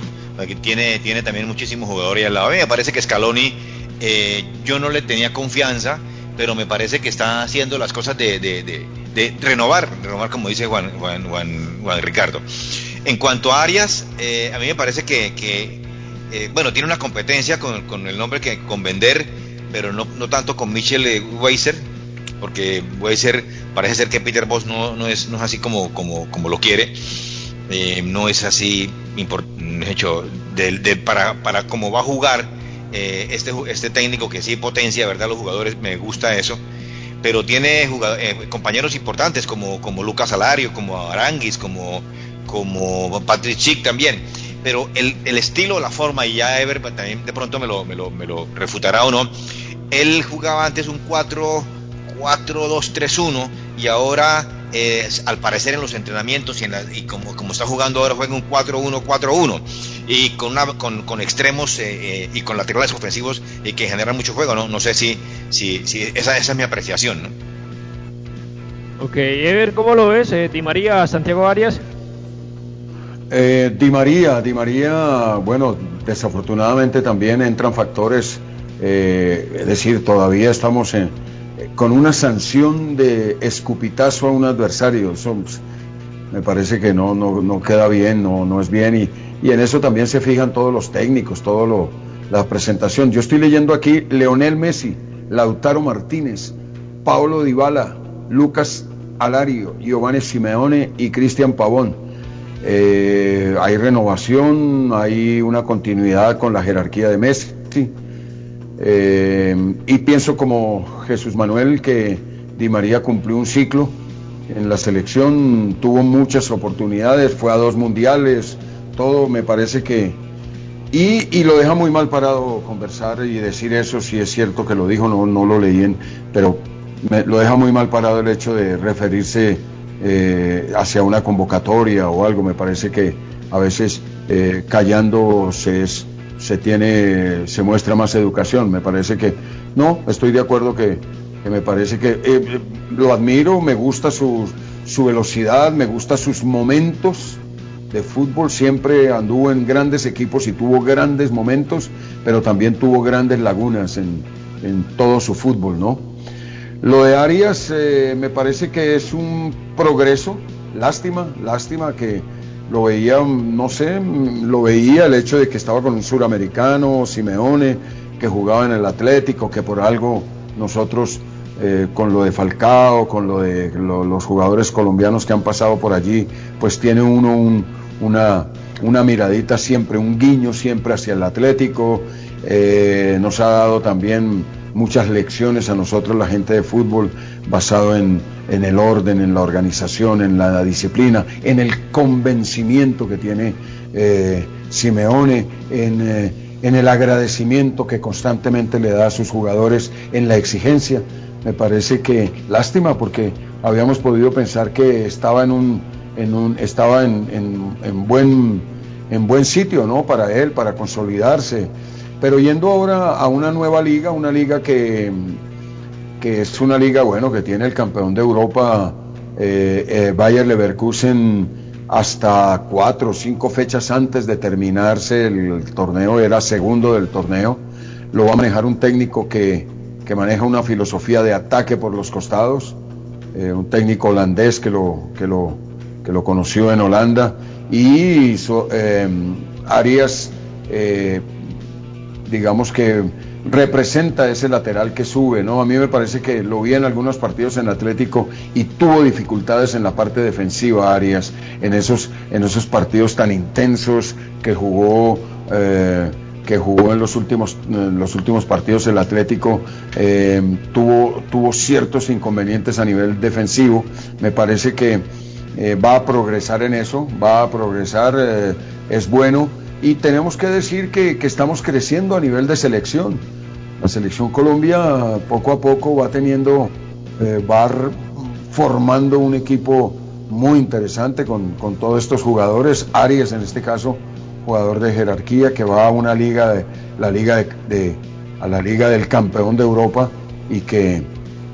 Tiene, tiene también muchísimos jugadores al lado. A mí me parece que Scaloni, eh, yo no le tenía confianza, pero me parece que está haciendo las cosas de de renovar, renovar como dice Juan, Juan, Juan, Ricardo. En cuanto a Arias, eh, a mí me parece que, eh, bueno, tiene una competencia con, el nombre que con vender, pero no, no tanto con Michel Weiser, porque Weiser parece ser que Peter Boss no, no, es, no es así como, como, como lo quiere, eh, no es así hecho de, para, para cómo va a jugar este, este técnico que sí potencia, ¿verdad? Los jugadores, me gusta eso pero tiene eh, compañeros importantes como, como Lucas Alario, como Aranguis, como, como Patrick Chick también. Pero el, el, estilo, la forma, y ya Ever también de pronto me lo, me lo, me lo refutará o no, él jugaba antes un 4-2-3-1 y ahora al parecer en los entrenamientos y, en y como, como, está jugando ahora juega un 4-1-4-1 y con, una, con, con extremos eh, eh, y con laterales ofensivos que generan mucho juego, ¿no? No sé si, si, si esa, esa es mi apreciación, ¿no? Ok, Ever, ¿cómo lo ves? Eh, Di María, Santiago Arias. Di María, Di María, bueno, desafortunadamente también entran factores, es decir, todavía estamos con una sanción de escupitazo a un adversario. Eso pues, me parece que no, no, no queda bien, no, no es bien. Y, en eso también se fijan todos los técnicos, todo lo, la presentación. Yo estoy leyendo aquí Leonel Messi, Lautaro Martínez, Paulo Dybala, Lucas Alario, Giovanni Simeone y Cristian Pavón. Eh, hay renovación, hay una continuidad con la jerarquía de Messi. Eh, y pienso como Jesús Manuel que Di María cumplió un ciclo en la selección, tuvo muchas oportunidades, fue a dos mundiales, todo me parece que... Y, y lo deja muy mal parado conversar y decir eso, si es cierto que lo dijo, no, no lo leí, en, pero lo deja muy mal parado el hecho de referirse eh, hacia una convocatoria o algo. Me parece que a veces eh, callando se, es, se tiene, se muestra más educación. Me parece que no, estoy de acuerdo que, me parece que eh, lo admiro, me gusta su, su velocidad, me gusta sus momentos de fútbol, siempre anduvo en grandes equipos y tuvo grandes momentos, pero también tuvo grandes lagunas en, en todo su fútbol, ¿no? Lo de Arias eh, me parece que es un progreso, lástima, lástima que lo veía, no sé, lo veía el hecho de que estaba con un suramericano, Simeone, que jugaba en el Atlético, que por algo nosotros eh, con lo de Falcao, con lo de lo, los jugadores colombianos que han pasado por allí, pues tiene uno un, una, una miradita siempre, un guiño siempre hacia el Atlético, eh, nos ha dado también muchas lecciones a nosotros, la gente de fútbol, basado en, en el orden, en la organización, en la disciplina, en el convencimiento que tiene eh, Simeone, en, eh, en el agradecimiento que constantemente le da a sus jugadores, en la exigencia. Me parece que lástima porque habíamos podido pensar que estaba en un, en un estaba en, en, en buen en buen sitio, ¿no? Para él, para consolidarse. Pero yendo ahora a una nueva liga, una liga que, que es una liga, bueno, que tiene el campeón de Europa, eh, eh, Bayer Leverkusen, hasta cuatro o cinco fechas antes de terminarse el, torneo, era segundo del torneo. Lo va a manejar un técnico que, que maneja una filosofía de ataque por los costados, eh, un técnico holandés que lo, que lo, que lo conoció en Holanda. Y eh, Arias digamos que representa ese lateral que sube, ¿no? A mí me parece que lo vi en algunos partidos en Atlético y tuvo dificultades en la parte defensiva, Arias, en esos, en esos partidos tan intensos que jugó. Eh, que jugó en los últimos, los últimos partidos el Atlético eh, tuvo, tuvo ciertos inconvenientes a nivel defensivo. Me parece que eh, va a progresar en eso, va a progresar, es bueno y tenemos que decir que, que, estamos creciendo a nivel de selección. La selección Colombia poco a poco va teniendo, eh, va formando un equipo muy interesante con, con, todos estos jugadores. Arias en este caso, jugador de jerarquía que va a una liga de la liga de, a la liga del campeón de Europa y que,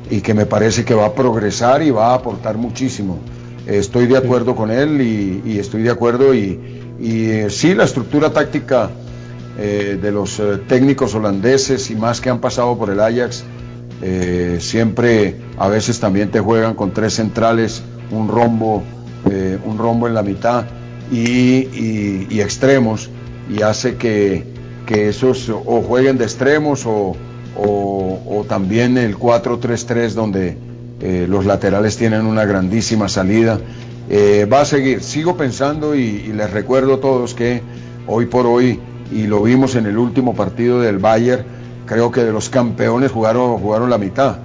y que me parece que va a progresar y va a aportar muchísimo. Estoy de acuerdo con él y, y estoy de acuerdo y, y eh, sí, la estructura táctica eh, de los eh, técnicos holandeses y más que han pasado por el Ajax, siempre a veces también te juegan con tres centrales, un rombo, un rombo en la mitad y, y, extremos, y hace que, que, esos o jueguen de extremos o, o, también el 4-3-3 donde los laterales tienen una grandísima salida eh, va a seguir. Sigo pensando y, les recuerdo a todos que hoy por hoy, y lo vimos en el último partido del Bayern, creo que de los campeones jugaron, jugaron la mitad.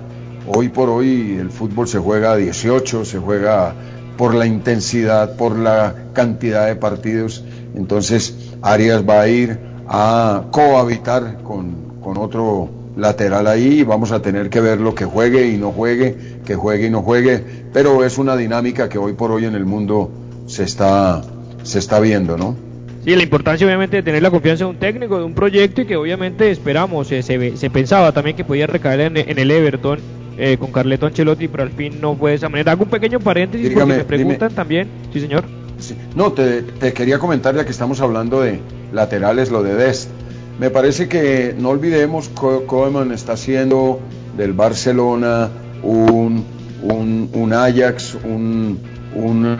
Hoy por hoy el fútbol se juega a 18, se juega por la intensidad, por la cantidad de partidos. Entonces Arias va a ir a cohabitar con, con otro lateral ahí y vamos a tener que verlo que juegue y no juegue, que juegue y no juegue, pero es una dinámica que hoy por hoy en el mundo se está, se está viendo, ¿no? Sí, la importancia obviamente de tener la confianza de un técnico, de un proyecto y que obviamente esperamos, eh, se, se, pensaba también que podía recaer en, en el Everton eh, con Carleto Ancelotti, pero al fin no fue de esa manera. Hago un pequeño paréntesis Dígame, porque me preguntan dime. también, sí señor. Sí. No, te, te, quería comentar ya que estamos hablando de laterales, lo de Dest. Me parece que no olvidemos, Koeman está haciendo del Barcelona un, un, Ajax, un, un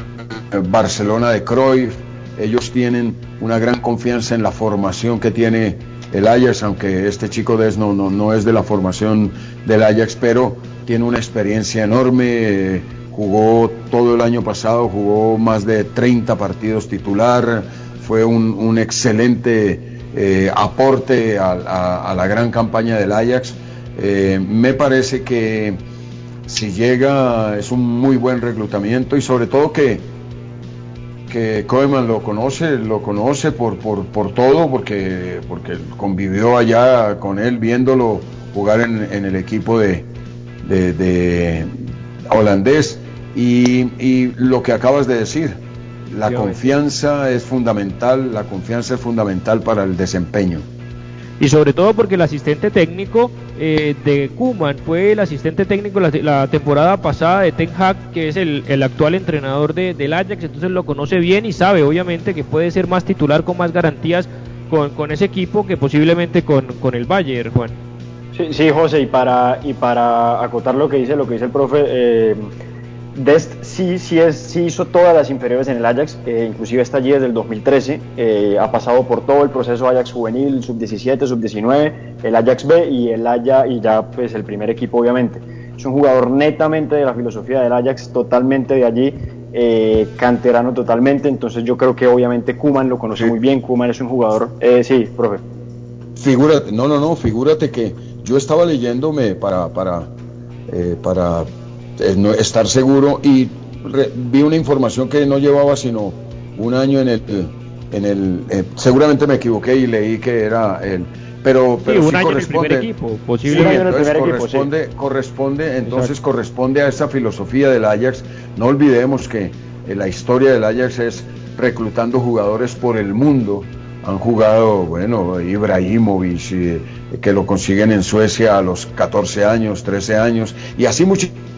Barcelona de Cruyff. Ellos tienen una gran confianza en la formación que tiene el Ajax, aunque este chico de no, no, no es de la formación del Ajax, pero tiene una experiencia enorme, jugó todo el año pasado, jugó más de 30 partidos titular, fue un, excelente eh, aporte a, la gran campaña del Ajax. Eh, me parece que si llega es un muy buen reclutamiento y sobre todo que que Koeman lo conoce, lo conoce por, por, por, todo, porque, porque convivió allá con él viéndolo jugar en, el equipo de, de, holandés. Y, y, lo que acabas de decir, la confianza es fundamental, la confianza es fundamental para el desempeño y sobre todo porque el asistente técnico eh, de Kuman fue el asistente técnico la, temporada pasada de Ten Hag, que es el, actual entrenador de, del Ajax, entonces lo conoce bien y sabe obviamente que puede ser más titular con más garantías con, con ese equipo que posiblemente con, con el Bayern, Juan. Sí, sí, José, y para, y para acotar lo que dice, lo que dice el profe, eh, Dest sí, sí, es, sí hizo todas las inferiores en el Ajax, eh, inclusive está allí desde el 2013, eh, ha pasado por todo el proceso Ajax juvenil, sub-17, sub-19, el Ajax B y el Ajax y ya pues el primer equipo obviamente. Es un jugador netamente de la filosofía del Ajax, totalmente de allí, eh, canterano totalmente, entonces yo creo que obviamente Kuman lo conoce muy bien, Kuman es un jugador, sí, profe. Figúrate, no, no, no, figúrate que yo estaba leyéndome para, para, para estar seguro y vi una información que no llevaba sino un año en el en el eh, seguramente me equivoqué y leí que era el pero pero sí, corresponde. equipo, corresponde corresponde entonces corresponde a esa filosofía del Ajax. No olvidemos que eh, la historia del Ajax es reclutando jugadores por el mundo. Han jugado, bueno, Ibrahimovic, eh, que lo consiguen en Suecia a los 14 años, 13 años, y así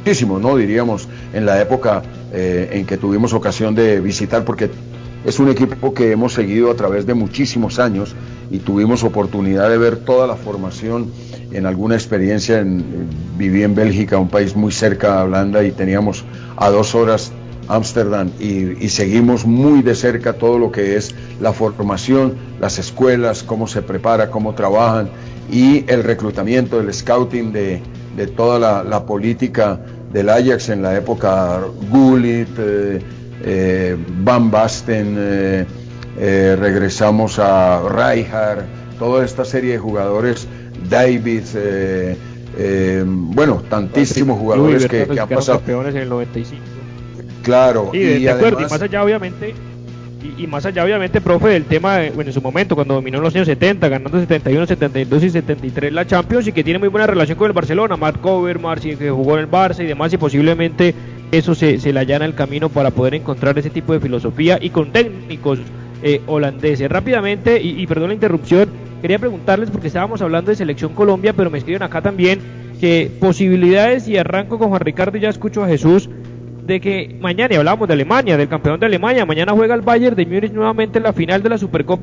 muchos ¿no? Diríamos, en la época eh, en que tuvimos ocasión de visitar, porque es un equipo que hemos seguido a través de muchísimos años y tuvimos oportunidad de ver toda la formación en alguna experiencia. En, viví en Bélgica, un país muy cerca a Holanda, y teníamos a dos horas Ámsterdam y, y, seguimos muy de cerca todo lo que es la formación, las escuelas, cómo se prepara, cómo trabajan y el reclutamiento, el scouting de, de toda la, política del Ajax en la época Gullit, eh, eh, Van Basten, eh, regresamos a Rijkaard, toda esta serie de jugadores, David, bueno, tantísimos jugadores que, han pasado. campeones en el 95. Claro, y, y, acuerdo, y más allá obviamente y, más allá, obviamente, profe, del tema, bueno, en su momento, cuando dominó en los años 70, ganando 71, 72 y 73 la Champions, y que tiene muy buena relación con el Barcelona, Marc Overmars, que jugó en el Barça y demás, y posiblemente eso se, se le allana el camino para poder encontrar ese tipo de filosofía y con técnicos eh, holandeses. Rápidamente, y, y perdón la interrupción, quería preguntarles, porque estábamos hablando de Selección Colombia, pero me escriben acá también que posibilidades, y arranco con Juan Ricardo y ya escucho a Jesús, de que mañana, y hablábamos de Alemania, del campeón de Alemania, mañana juega el Bayern de Múnich nuevamente en la final de la Supercopa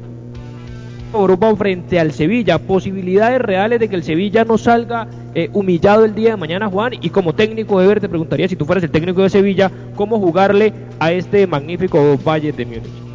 Europa frente al Sevilla. Posibilidades reales de que el Sevilla no salga eh, humillado el día de mañana, Juan. Y como técnico de ver, te preguntaría si tú fueras el técnico de Sevilla, ¿cómo jugarle a este magnífico Bayern de Múnich?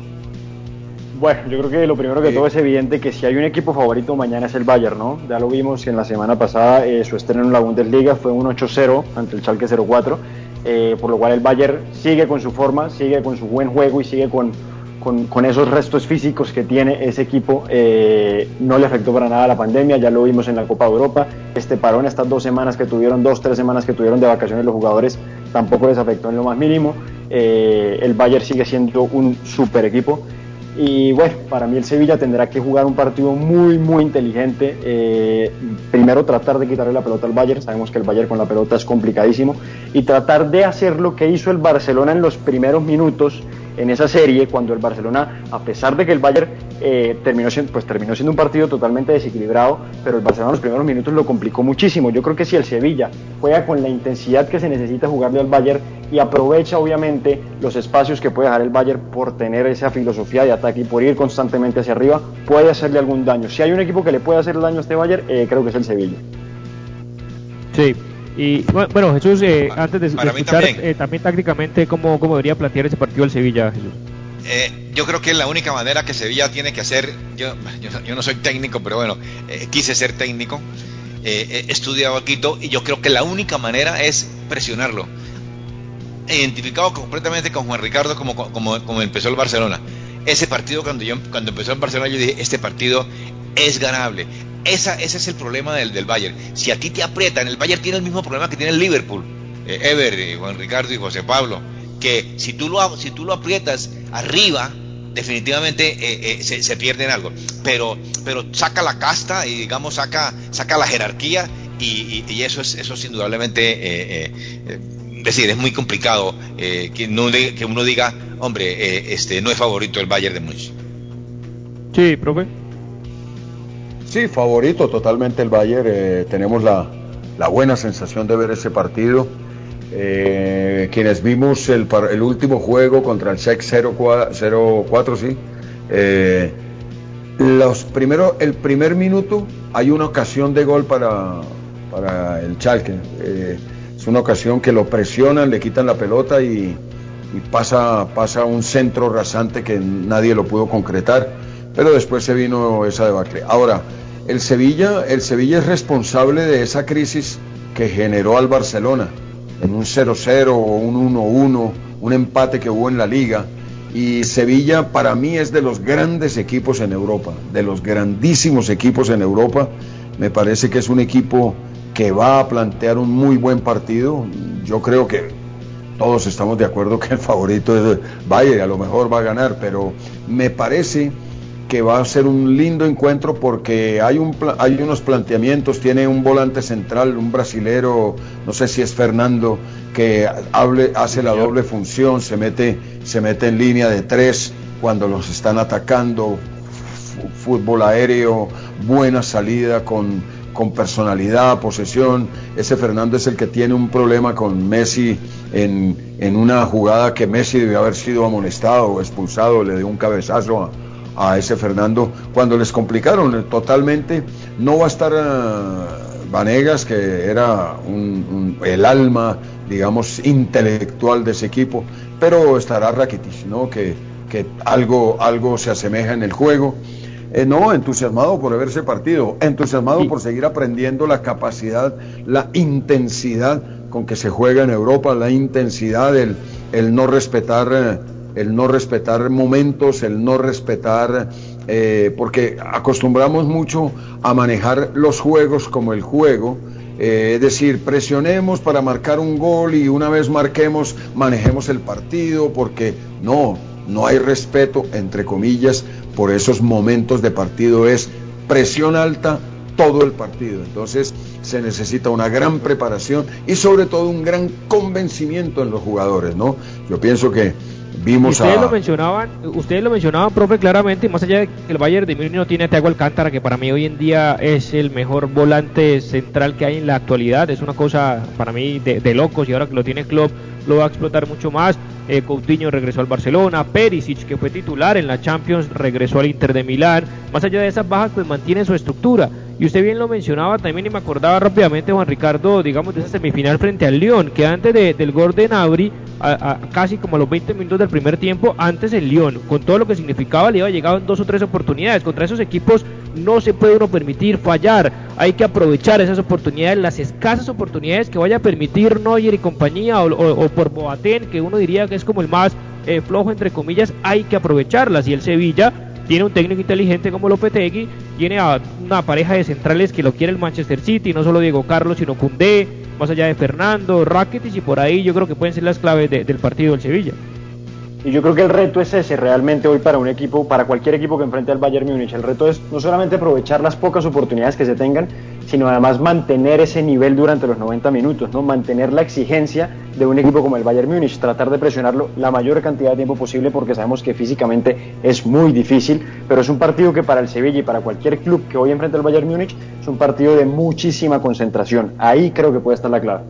Bueno, yo creo que lo primero que todo es evidente que si hay un equipo favorito mañana es el Bayern, ¿no? Ya lo vimos en la semana pasada, eh, su estreno en la Bundesliga fue un 8-0 ante el Schalke 04 eh, por lo cual el Bayern sigue con su forma, sigue con su buen juego y sigue con, con, esos restos físicos que tiene ese equipo. Eh, no le afectó para nada la pandemia, ya lo vimos en la Copa de Europa. Este parón, estas dos semanas que tuvieron, dos, tres semanas que tuvieron de vacaciones los jugadores, tampoco les afectó en lo más mínimo. Eh, el Bayern sigue siendo un super equipo. Y bueno, para mí el Sevilla tendrá que jugar un partido muy, muy inteligente. Eh, primero tratar de quitarle la pelota al Bayern, sabemos que el Bayern con la pelota es complicadísimo, y tratar de hacer lo que hizo el Barcelona en los primeros minutos en esa serie cuando el Barcelona, a pesar de que el Bayern eh, terminó, siendo, pues terminó siendo un partido totalmente desequilibrado, pero el Barcelona en los primeros minutos lo complicó muchísimo. Yo creo que si el Sevilla juega con la intensidad que se necesita jugarle al Bayern y aprovecha obviamente los espacios que puede dejar el Bayern por tener esa filosofía de ataque y por ir constantemente hacia arriba, puede hacerle algún daño. Si hay un equipo que le puede hacer daño a este Bayern, eh, creo que es el Sevilla. Sí, Y bueno, Jesús, eh, antes de, escuchar eh, también. tácticamente cómo, cómo debería plantear ese partido el Sevilla, Jesús. Eh, yo creo que la única manera que Sevilla tiene que hacer, yo, yo, no soy técnico, pero bueno, quise ser técnico, he estudiado aquí y yo creo que la única manera es presionarlo. Identificado completamente con Juan Ricardo como, como, como empezó el Barcelona. Ese partido cuando yo cuando empezó el Barcelona yo dije, este partido es ganable. Esa, ese es el problema del, del Bayern. Si a ti te aprietan, el Bayern tiene el mismo problema que tiene el Liverpool. Eh, Ever, eh, Juan Ricardo y José Pablo. Que si tú lo, si tú lo aprietas arriba, definitivamente eh, se, se, pierden algo. Pero, pero saca la casta y digamos saca, saca la jerarquía y, y, eso es, eso es indudablemente decir, es muy complicado que, no, que uno diga, hombre, este no es favorito el Bayern de Múnich. Sí, profe. Sí, favorito totalmente el Bayern. Eh, tenemos la, buena sensación de ver ese partido. Eh, quienes vimos el, el, último juego contra el SEC 04, sí. Eh, los primero, el primer minuto hay una ocasión de gol para, el Chalke. es una ocasión que lo presionan, le quitan la pelota y, y pasa, pasa un centro rasante que nadie lo pudo concretar. Pero después se vino esa debacle. Ahora, el Sevilla, el Sevilla es responsable de esa crisis que generó al Barcelona en un 0-0 o un 1-1, un empate que hubo en la liga. Y Sevilla para mí es de los grandes equipos en Europa, de los grandísimos equipos en Europa. Me parece que es un equipo que va a plantear un muy buen partido. Yo creo que todos estamos de acuerdo que el favorito es Bayern, a lo mejor va a ganar, pero me parece que va a ser un lindo encuentro porque hay, un, hay unos planteamientos, tiene un volante central, un brasilero, no sé si es Fernando, que hable, hace la doble función, se mete, se mete en línea de tres cuando los están atacando, fútbol aéreo, buena salida con, con personalidad, posesión. Ese Fernando es el que tiene un problema con Messi en, en una jugada que Messi debió haber sido amonestado o expulsado, le dio un cabezazo a, a ese Fernando cuando les complicaron totalmente. No va a estar uh, Vanegas, que era el alma, digamos, intelectual de ese equipo, pero estará Rakitic, ¿no? Que, que algo, algo se asemeja en el juego. Eh, no, entusiasmado por haberse partido, entusiasmado por seguir aprendiendo la capacidad, la intensidad con que se juega en Europa, la intensidad, el, el no respetar eh, el no respetar momentos, el no respetar, eh, porque acostumbramos mucho a manejar los juegos como el juego, eh, es decir, presionemos para marcar un gol y una vez marquemos, manejemos el partido, porque no, no hay respeto, entre comillas, por esos momentos de partido, es presión alta todo el partido. Entonces se necesita una gran preparación y sobre todo un gran convencimiento en los jugadores, ¿no? Yo pienso que ustedes lo mencionaban, ustedes lo mencionaban, profe, claramente, más allá de que el Bayern de Múnich no tiene a Thiago Alcántara, que para mí hoy en día es el mejor volante central que hay en la actualidad, es una cosa para mí de, locos y ahora que lo tiene Klopp lo va a explotar mucho más. Eh, Coutinho regresó al Barcelona, Perisic, que fue titular en la Champions, regresó al Inter de Milán. Más allá de esas bajas, pues mantiene su estructura. Y usted bien lo mencionaba también y me acordaba rápidamente, Juan Ricardo, digamos, de esa semifinal frente al Lyon, que antes del gol de a, casi como a los 20 minutos del primer tiempo, antes el Lyon, con todo lo que significaba, le iba llegado en dos o tres oportunidades. Contra esos equipos no se puede uno permitir fallar, hay que aprovechar esas oportunidades, las escasas oportunidades que vaya a permitir Neuer y compañía, o, por Boateng, que uno diría que es como el más eh, flojo, entre comillas, hay que aprovecharlas. Y el Sevilla tiene un técnico inteligente como Lopetegui, tiene a una pareja de centrales que lo quiere el Manchester City, no solo Diego Carlos, sino Cundé, más allá de Fernando, Rakitic y por ahí yo creo que pueden ser las claves del partido del Sevilla. Y yo creo que el reto es ese realmente hoy para un equipo, para cualquier equipo que enfrente al Bayern Múnich. El reto es no solamente aprovechar las pocas oportunidades que se tengan, sino además mantener ese nivel durante los 90 minutos, ¿no? Mantener la exigencia de un equipo como el Bayern Múnich, tratar de presionarlo la mayor cantidad de tiempo posible porque sabemos que físicamente es muy difícil, pero es un partido que para el Sevilla y para cualquier club que hoy enfrente al Bayern Múnich es un partido de muchísima concentración. Ahí creo que puede estar la clave.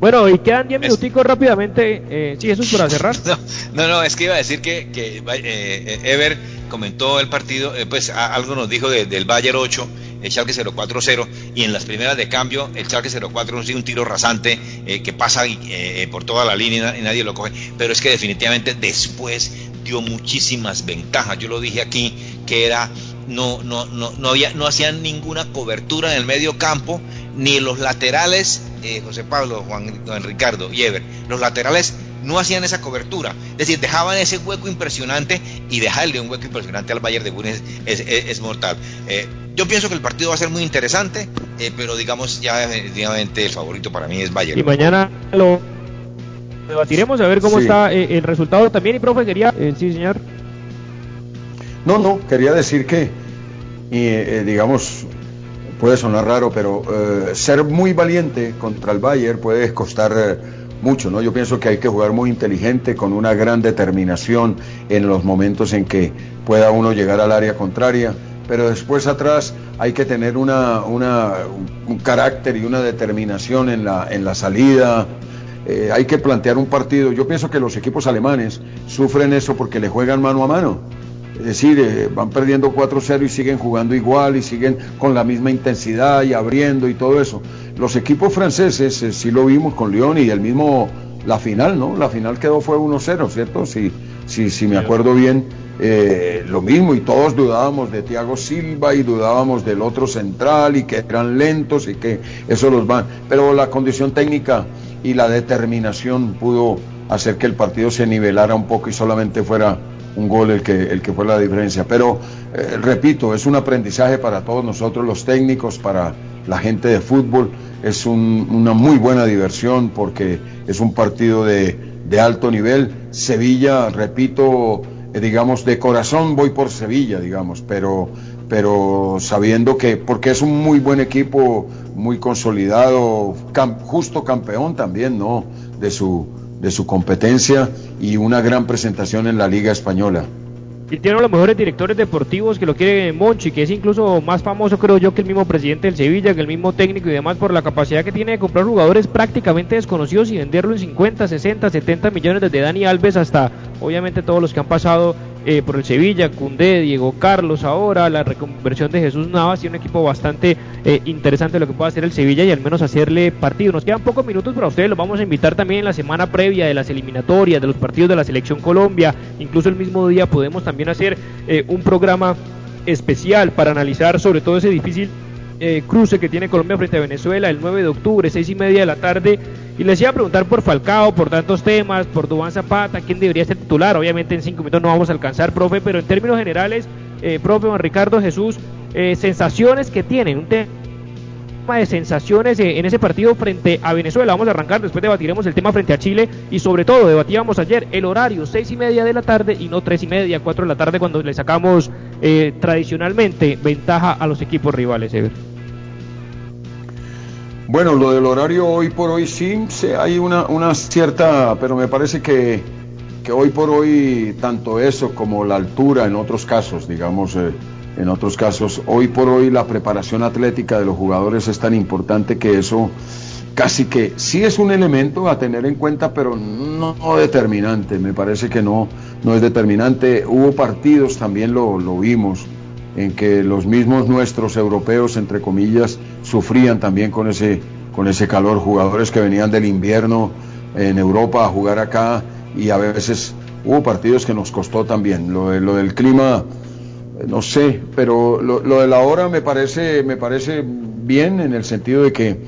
Bueno, y quedan 10 minuticos rápidamente. Eh, sí, eso es para cerrar. No, no, es que iba a decir que, que eh, Ever comentó el partido, eh, pues algo nos dijo del Bayern 8 el Schalke 0-4-0 y en las primeras de cambio el Schalke 0-4 consigue un tiro rasante eh, que pasa eh, por toda la línea y nadie lo coge, pero es que definitivamente después dio muchísimas ventajas. Yo lo dije aquí que era no no no no había no hacían ninguna cobertura en el medio campo ni los laterales eh, José Pablo, Juan, Ricardo y los laterales no hacían esa cobertura. Es decir, dejaban ese hueco impresionante y dejarle un hueco impresionante al Bayern de Múnich es, mortal. Eh, yo pienso que el partido va a ser muy interesante, eh, pero digamos ya definitivamente el favorito para mí es Bayern. Y mañana lo debatiremos a ver cómo está eh, el resultado también. Y profe, quería... sí, señor. No, no, quería decir que, y, digamos, puede sonar raro, pero ser muy valiente contra el Bayern puede costar mucho, ¿no? Yo pienso que hay que jugar muy inteligente, con una gran determinación en los momentos en que pueda uno llegar al área contraria, pero después atrás hay que tener una, una un carácter y una determinación en la, en la salida. Eh, hay que plantear un partido. Yo pienso que los equipos alemanes sufren eso porque le juegan mano a mano. Es decir, eh, van perdiendo 4-0 y siguen jugando igual y siguen con la misma intensidad y abriendo y todo eso. Los equipos franceses, eh, sí lo vimos con Lyon y el mismo, la final, ¿no? La final quedó fue 1-0, ¿cierto? Si, si, si me acuerdo bien, eh, lo mismo y todos dudábamos de Thiago Silva y dudábamos del otro central y que eran lentos y que eso los van. Pero la condición técnica y la determinación pudo hacer que el partido se nivelara un poco y solamente fuera un gol el que, el que fue la diferencia. Pero, eh, repito, es un aprendizaje para todos nosotros los técnicos, para la gente de fútbol es una muy buena diversión porque es un partido de, alto nivel. Sevilla, repito, eh, digamos, de corazón voy por Sevilla, digamos, pero, pero sabiendo que, porque es un muy buen equipo, muy consolidado, justo campeón también, ¿no? De su, de su competencia y una gran presentación en la Liga Española y tiene uno de los mejores directores deportivos que lo quiere Monchi, que es incluso más famoso creo yo que el mismo presidente del Sevilla, que el mismo técnico y demás por la capacidad que tiene de comprar jugadores prácticamente desconocidos y venderlo en 50, 60, 70 millones desde Dani Alves hasta obviamente todos los que han pasado eh, por el Sevilla, Cundé, Diego Carlos ahora, la reconversión de Jesús Navas y un equipo bastante eh, interesante lo que puede hacer el Sevilla y al menos hacerle partido. Nos quedan pocos minutos para ustedes, los vamos a invitar también en la semana previa de las eliminatorias, de los partidos de la Selección Colombia, incluso el mismo día podemos también hacer eh, un programa especial para analizar sobre todo ese difícil cruce que tiene Colombia frente a Venezuela el 9 de octubre, seis y media de la tarde y les iba a preguntar por Falcao, por tantos temas, por Dubán Zapata, quién debería ser titular. Obviamente en cinco minutos no vamos a alcanzar, profe, pero en términos generales, eh, profe Juan Ricardo Jesús, eh, sensaciones que tienen, un tema de sensaciones eh, en ese partido frente a Venezuela. Vamos a arrancar, después debatiremos el tema frente a Chile y sobre todo debatíamos ayer el horario, seis y media de la tarde y no tres y media, cuatro de la tarde cuando le sacamos tradicionalmente ventaja a los equipos rivales. Ever. Bueno, lo del horario hoy por hoy sí, hay una, una cierta, pero me parece que, que, hoy por hoy tanto eso como la altura en otros casos, digamos, eh, en otros casos, hoy por hoy la preparación atlética de los jugadores es tan importante que eso casi que sí es un elemento a tener en cuenta, pero no, determinante, me parece que no, no es determinante. Hubo partidos, también lo, lo vimos, en que los mismos nuestros europeos, entre comillas, sufrían también con ese, con ese calor, jugadores que venían del invierno en Europa a jugar acá y a veces hubo partidos que nos costó también. Lo, lo del clima, no sé, pero lo, de la hora me parece, me parece bien en el sentido de que,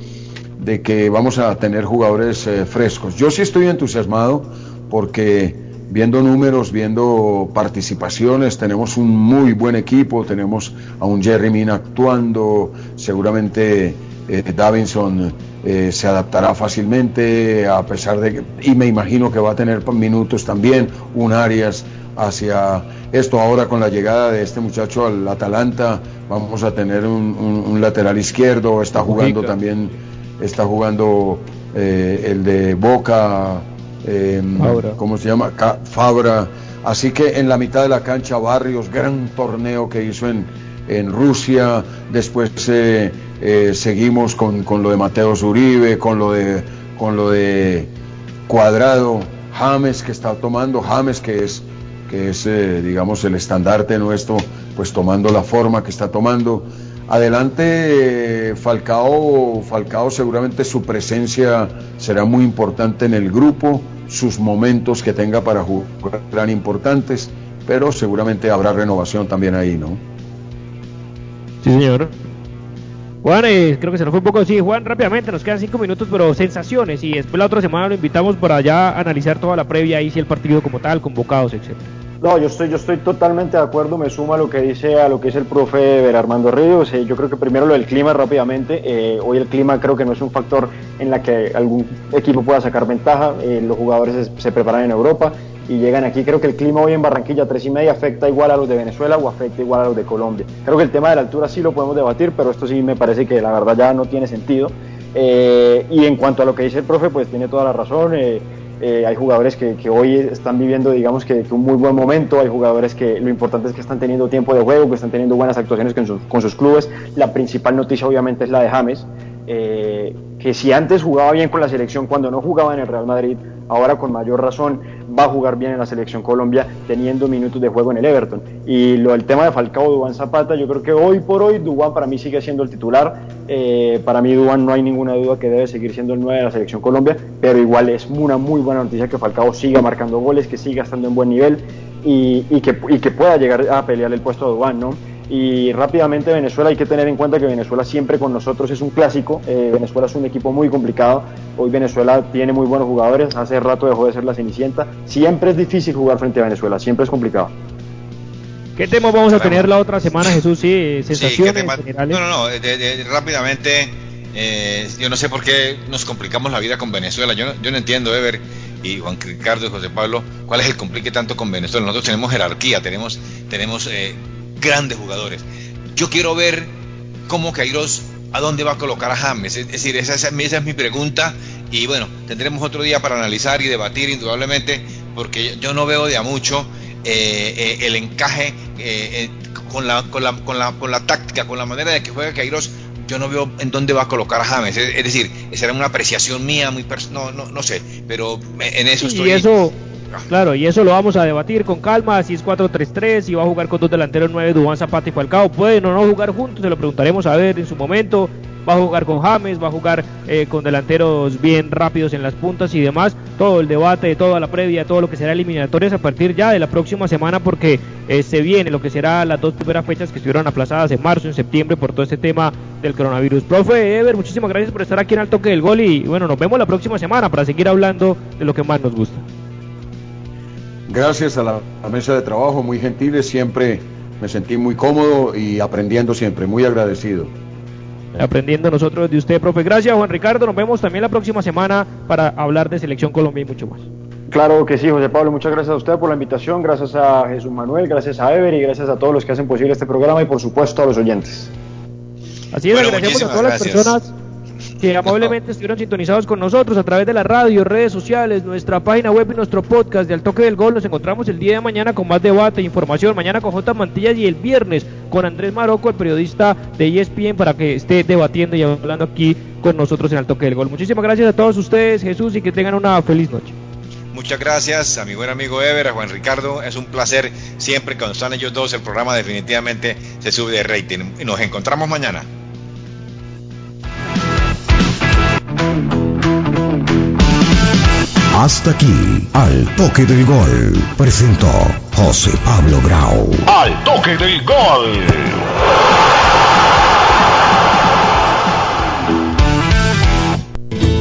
de que vamos a tener jugadores eh, frescos. Yo sí estoy entusiasmado porque viendo números, viendo participaciones, tenemos un muy buen equipo, tenemos a un Jerry Mina actuando, seguramente eh, Davinson eh, se adaptará fácilmente, a pesar de que, y me imagino que va a tener minutos también, un Arias hacia esto. Ahora con la llegada de este muchacho al Atalanta, vamos a tener un, lateral izquierdo, está jugando también, está jugando eh, el de Boca, eh, ¿cómo se llama? Fabra. Así que en la mitad de la cancha Barrios, gran torneo que hizo en, en Rusia, después eh, eh, seguimos con, con, lo de Mateo Zuribe, con lo de, con lo de Cuadrado, James que está tomando, James que es, que es eh, digamos, el estandarte nuestro, pues tomando la forma que está tomando. Adelante, Falcao, Falcao seguramente su presencia será muy importante en el grupo, sus momentos que tenga para jugar serán importantes, pero seguramente habrá renovación también ahí, ¿no? Sí, señor. Juan, eh, creo que se nos fue un poco. Sí, Juan, rápidamente, nos quedan cinco minutos, pero sensaciones. Y después la otra semana lo invitamos para ya analizar toda la previa y si el partido como tal, convocados, etcétera. No, yo estoy, yo estoy totalmente de acuerdo, me suma a lo que dice, a lo que dice el profe Armando Ríos. Eh, yo creo que primero lo del clima rápidamente. Eh, hoy el clima creo que no es un factor en la que algún equipo pueda sacar ventaja. Eh, los jugadores se, se, preparan en Europa y llegan aquí. Creo que el clima hoy en Barranquilla, tres y media, afecta igual a los de Venezuela o afecta igual a los de Colombia. Creo que el tema de la altura sí lo podemos debatir, pero esto sí me parece que la verdad ya no tiene sentido. y en cuanto a lo que dice el profe, pues tiene toda la razón. Eh, hay jugadores que, que, hoy están viviendo, digamos, que, un muy buen momento, hay jugadores que lo importante es que están teniendo tiempo de juego, que están teniendo buenas actuaciones con sus, con sus clubes. La principal noticia obviamente es la de James, eh, que si antes jugaba bien con la selección cuando no jugaba en el Real Madrid, ahora con mayor razón va a jugar bien en la selección Colombia teniendo minutos de juego en el Everton. Y lo del tema de Falcao, Dubán Zapata, yo creo que hoy por hoy Dubán para mí sigue siendo el titular. Eh, para mí Dubán no hay ninguna duda que debe seguir siendo el 9 de la selección Colombia, pero igual es una muy buena noticia que Falcao siga marcando goles, que siga estando en buen nivel y, que, y que pueda llegar a pelear el puesto a Dubán, ¿no? Y rápidamente Venezuela, hay que tener en cuenta que Venezuela siempre con nosotros es un clásico. Eh, Venezuela es un equipo muy complicado. Hoy Venezuela tiene muy buenos jugadores. Hace rato dejó de ser la Cenicienta. Siempre es difícil jugar frente a Venezuela, siempre es complicado. ¿Qué tema vamos a tener la otra semana, Jesús? Sí, sensaciones sí, generales. No, no, no, de, de, rápidamente. Eh, yo no sé por qué nos complicamos la vida con Venezuela. Yo no, yo no entiendo, Ever y Juan Ricardo y José Pablo, cuál es el complique tanto con Venezuela. Nosotros tenemos jerarquía, tenemos, tenemos eh, grandes jugadores. Yo quiero ver cómo Kairos a dónde va a colocar a James. Es decir, esa, esa, es mi pregunta y bueno, tendremos otro día para analizar y debatir indudablemente porque yo no veo de a mucho eh, eh, el encaje eh, con, la, con, la, con, la, con la táctica, con la manera de que juega Kairos. Yo no veo en dónde va a colocar a James. Es, decir, será una apreciación mía, muy no, no, no sé, pero en eso estoy. Y eso, Claro, y eso lo vamos a debatir con calma, si es 4-3-3, si va a jugar con dos delanteros 9, Dubán Zapata y Falcao, pueden o no jugar juntos, se lo preguntaremos a ver en su momento, va a jugar con James, va a jugar eh, con delanteros bien rápidos en las puntas y demás, todo el debate, toda la previa, todo lo que será eliminatorias a partir ya de la próxima semana porque eh, se viene lo que será las dos primeras fechas que estuvieron aplazadas en marzo, en septiembre por todo este tema del coronavirus. Profe Ever, muchísimas gracias por estar aquí en el toque del gol y bueno, nos vemos la próxima semana para seguir hablando de lo que más nos gusta. Gracias a la, la, mesa de trabajo, muy gentiles, siempre me sentí muy cómodo y aprendiendo siempre, muy agradecido. Aprendiendo nosotros de usted, profe. Gracias, Juan Ricardo. Nos vemos también la próxima semana para hablar de Selección Colombia y mucho más. Claro que sí, José Pablo. Muchas gracias a usted por la invitación. Gracias a Jesús Manuel, gracias a Ever y gracias a todos los que hacen posible este programa y, por supuesto, a los oyentes. Así es, bueno, agradecemos a todas gracias. las personas que amablemente estuvieron sintonizados con nosotros a través de la radio, redes sociales, nuestra página web y nuestro podcast de Al Toque del Gol. Nos encontramos el día de mañana con más debate e información. Mañana con J. Mantillas y el viernes con Andrés Maroco, el periodista de ESPN, para que esté debatiendo y hablando aquí con nosotros en Al Toque del Gol. Muchísimas gracias a todos ustedes, Jesús, y que tengan una feliz noche. Muchas gracias a mi buen amigo Ever, a Juan Ricardo. Es un placer siempre cuando están ellos dos. El programa definitivamente se sube de rating. Y nos encontramos mañana. Hasta aquí, al toque del gol, presentó José Pablo Grau. Al toque del gol.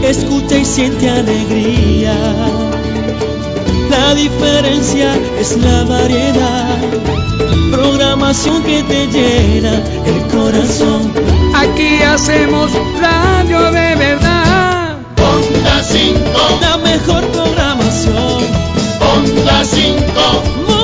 Escucha y siente alegría. La diferencia es la variedad. Programación que te llena el corazón. Aquí hacemos radio de verdad. Onda 5. La mejor programación. Onda 5.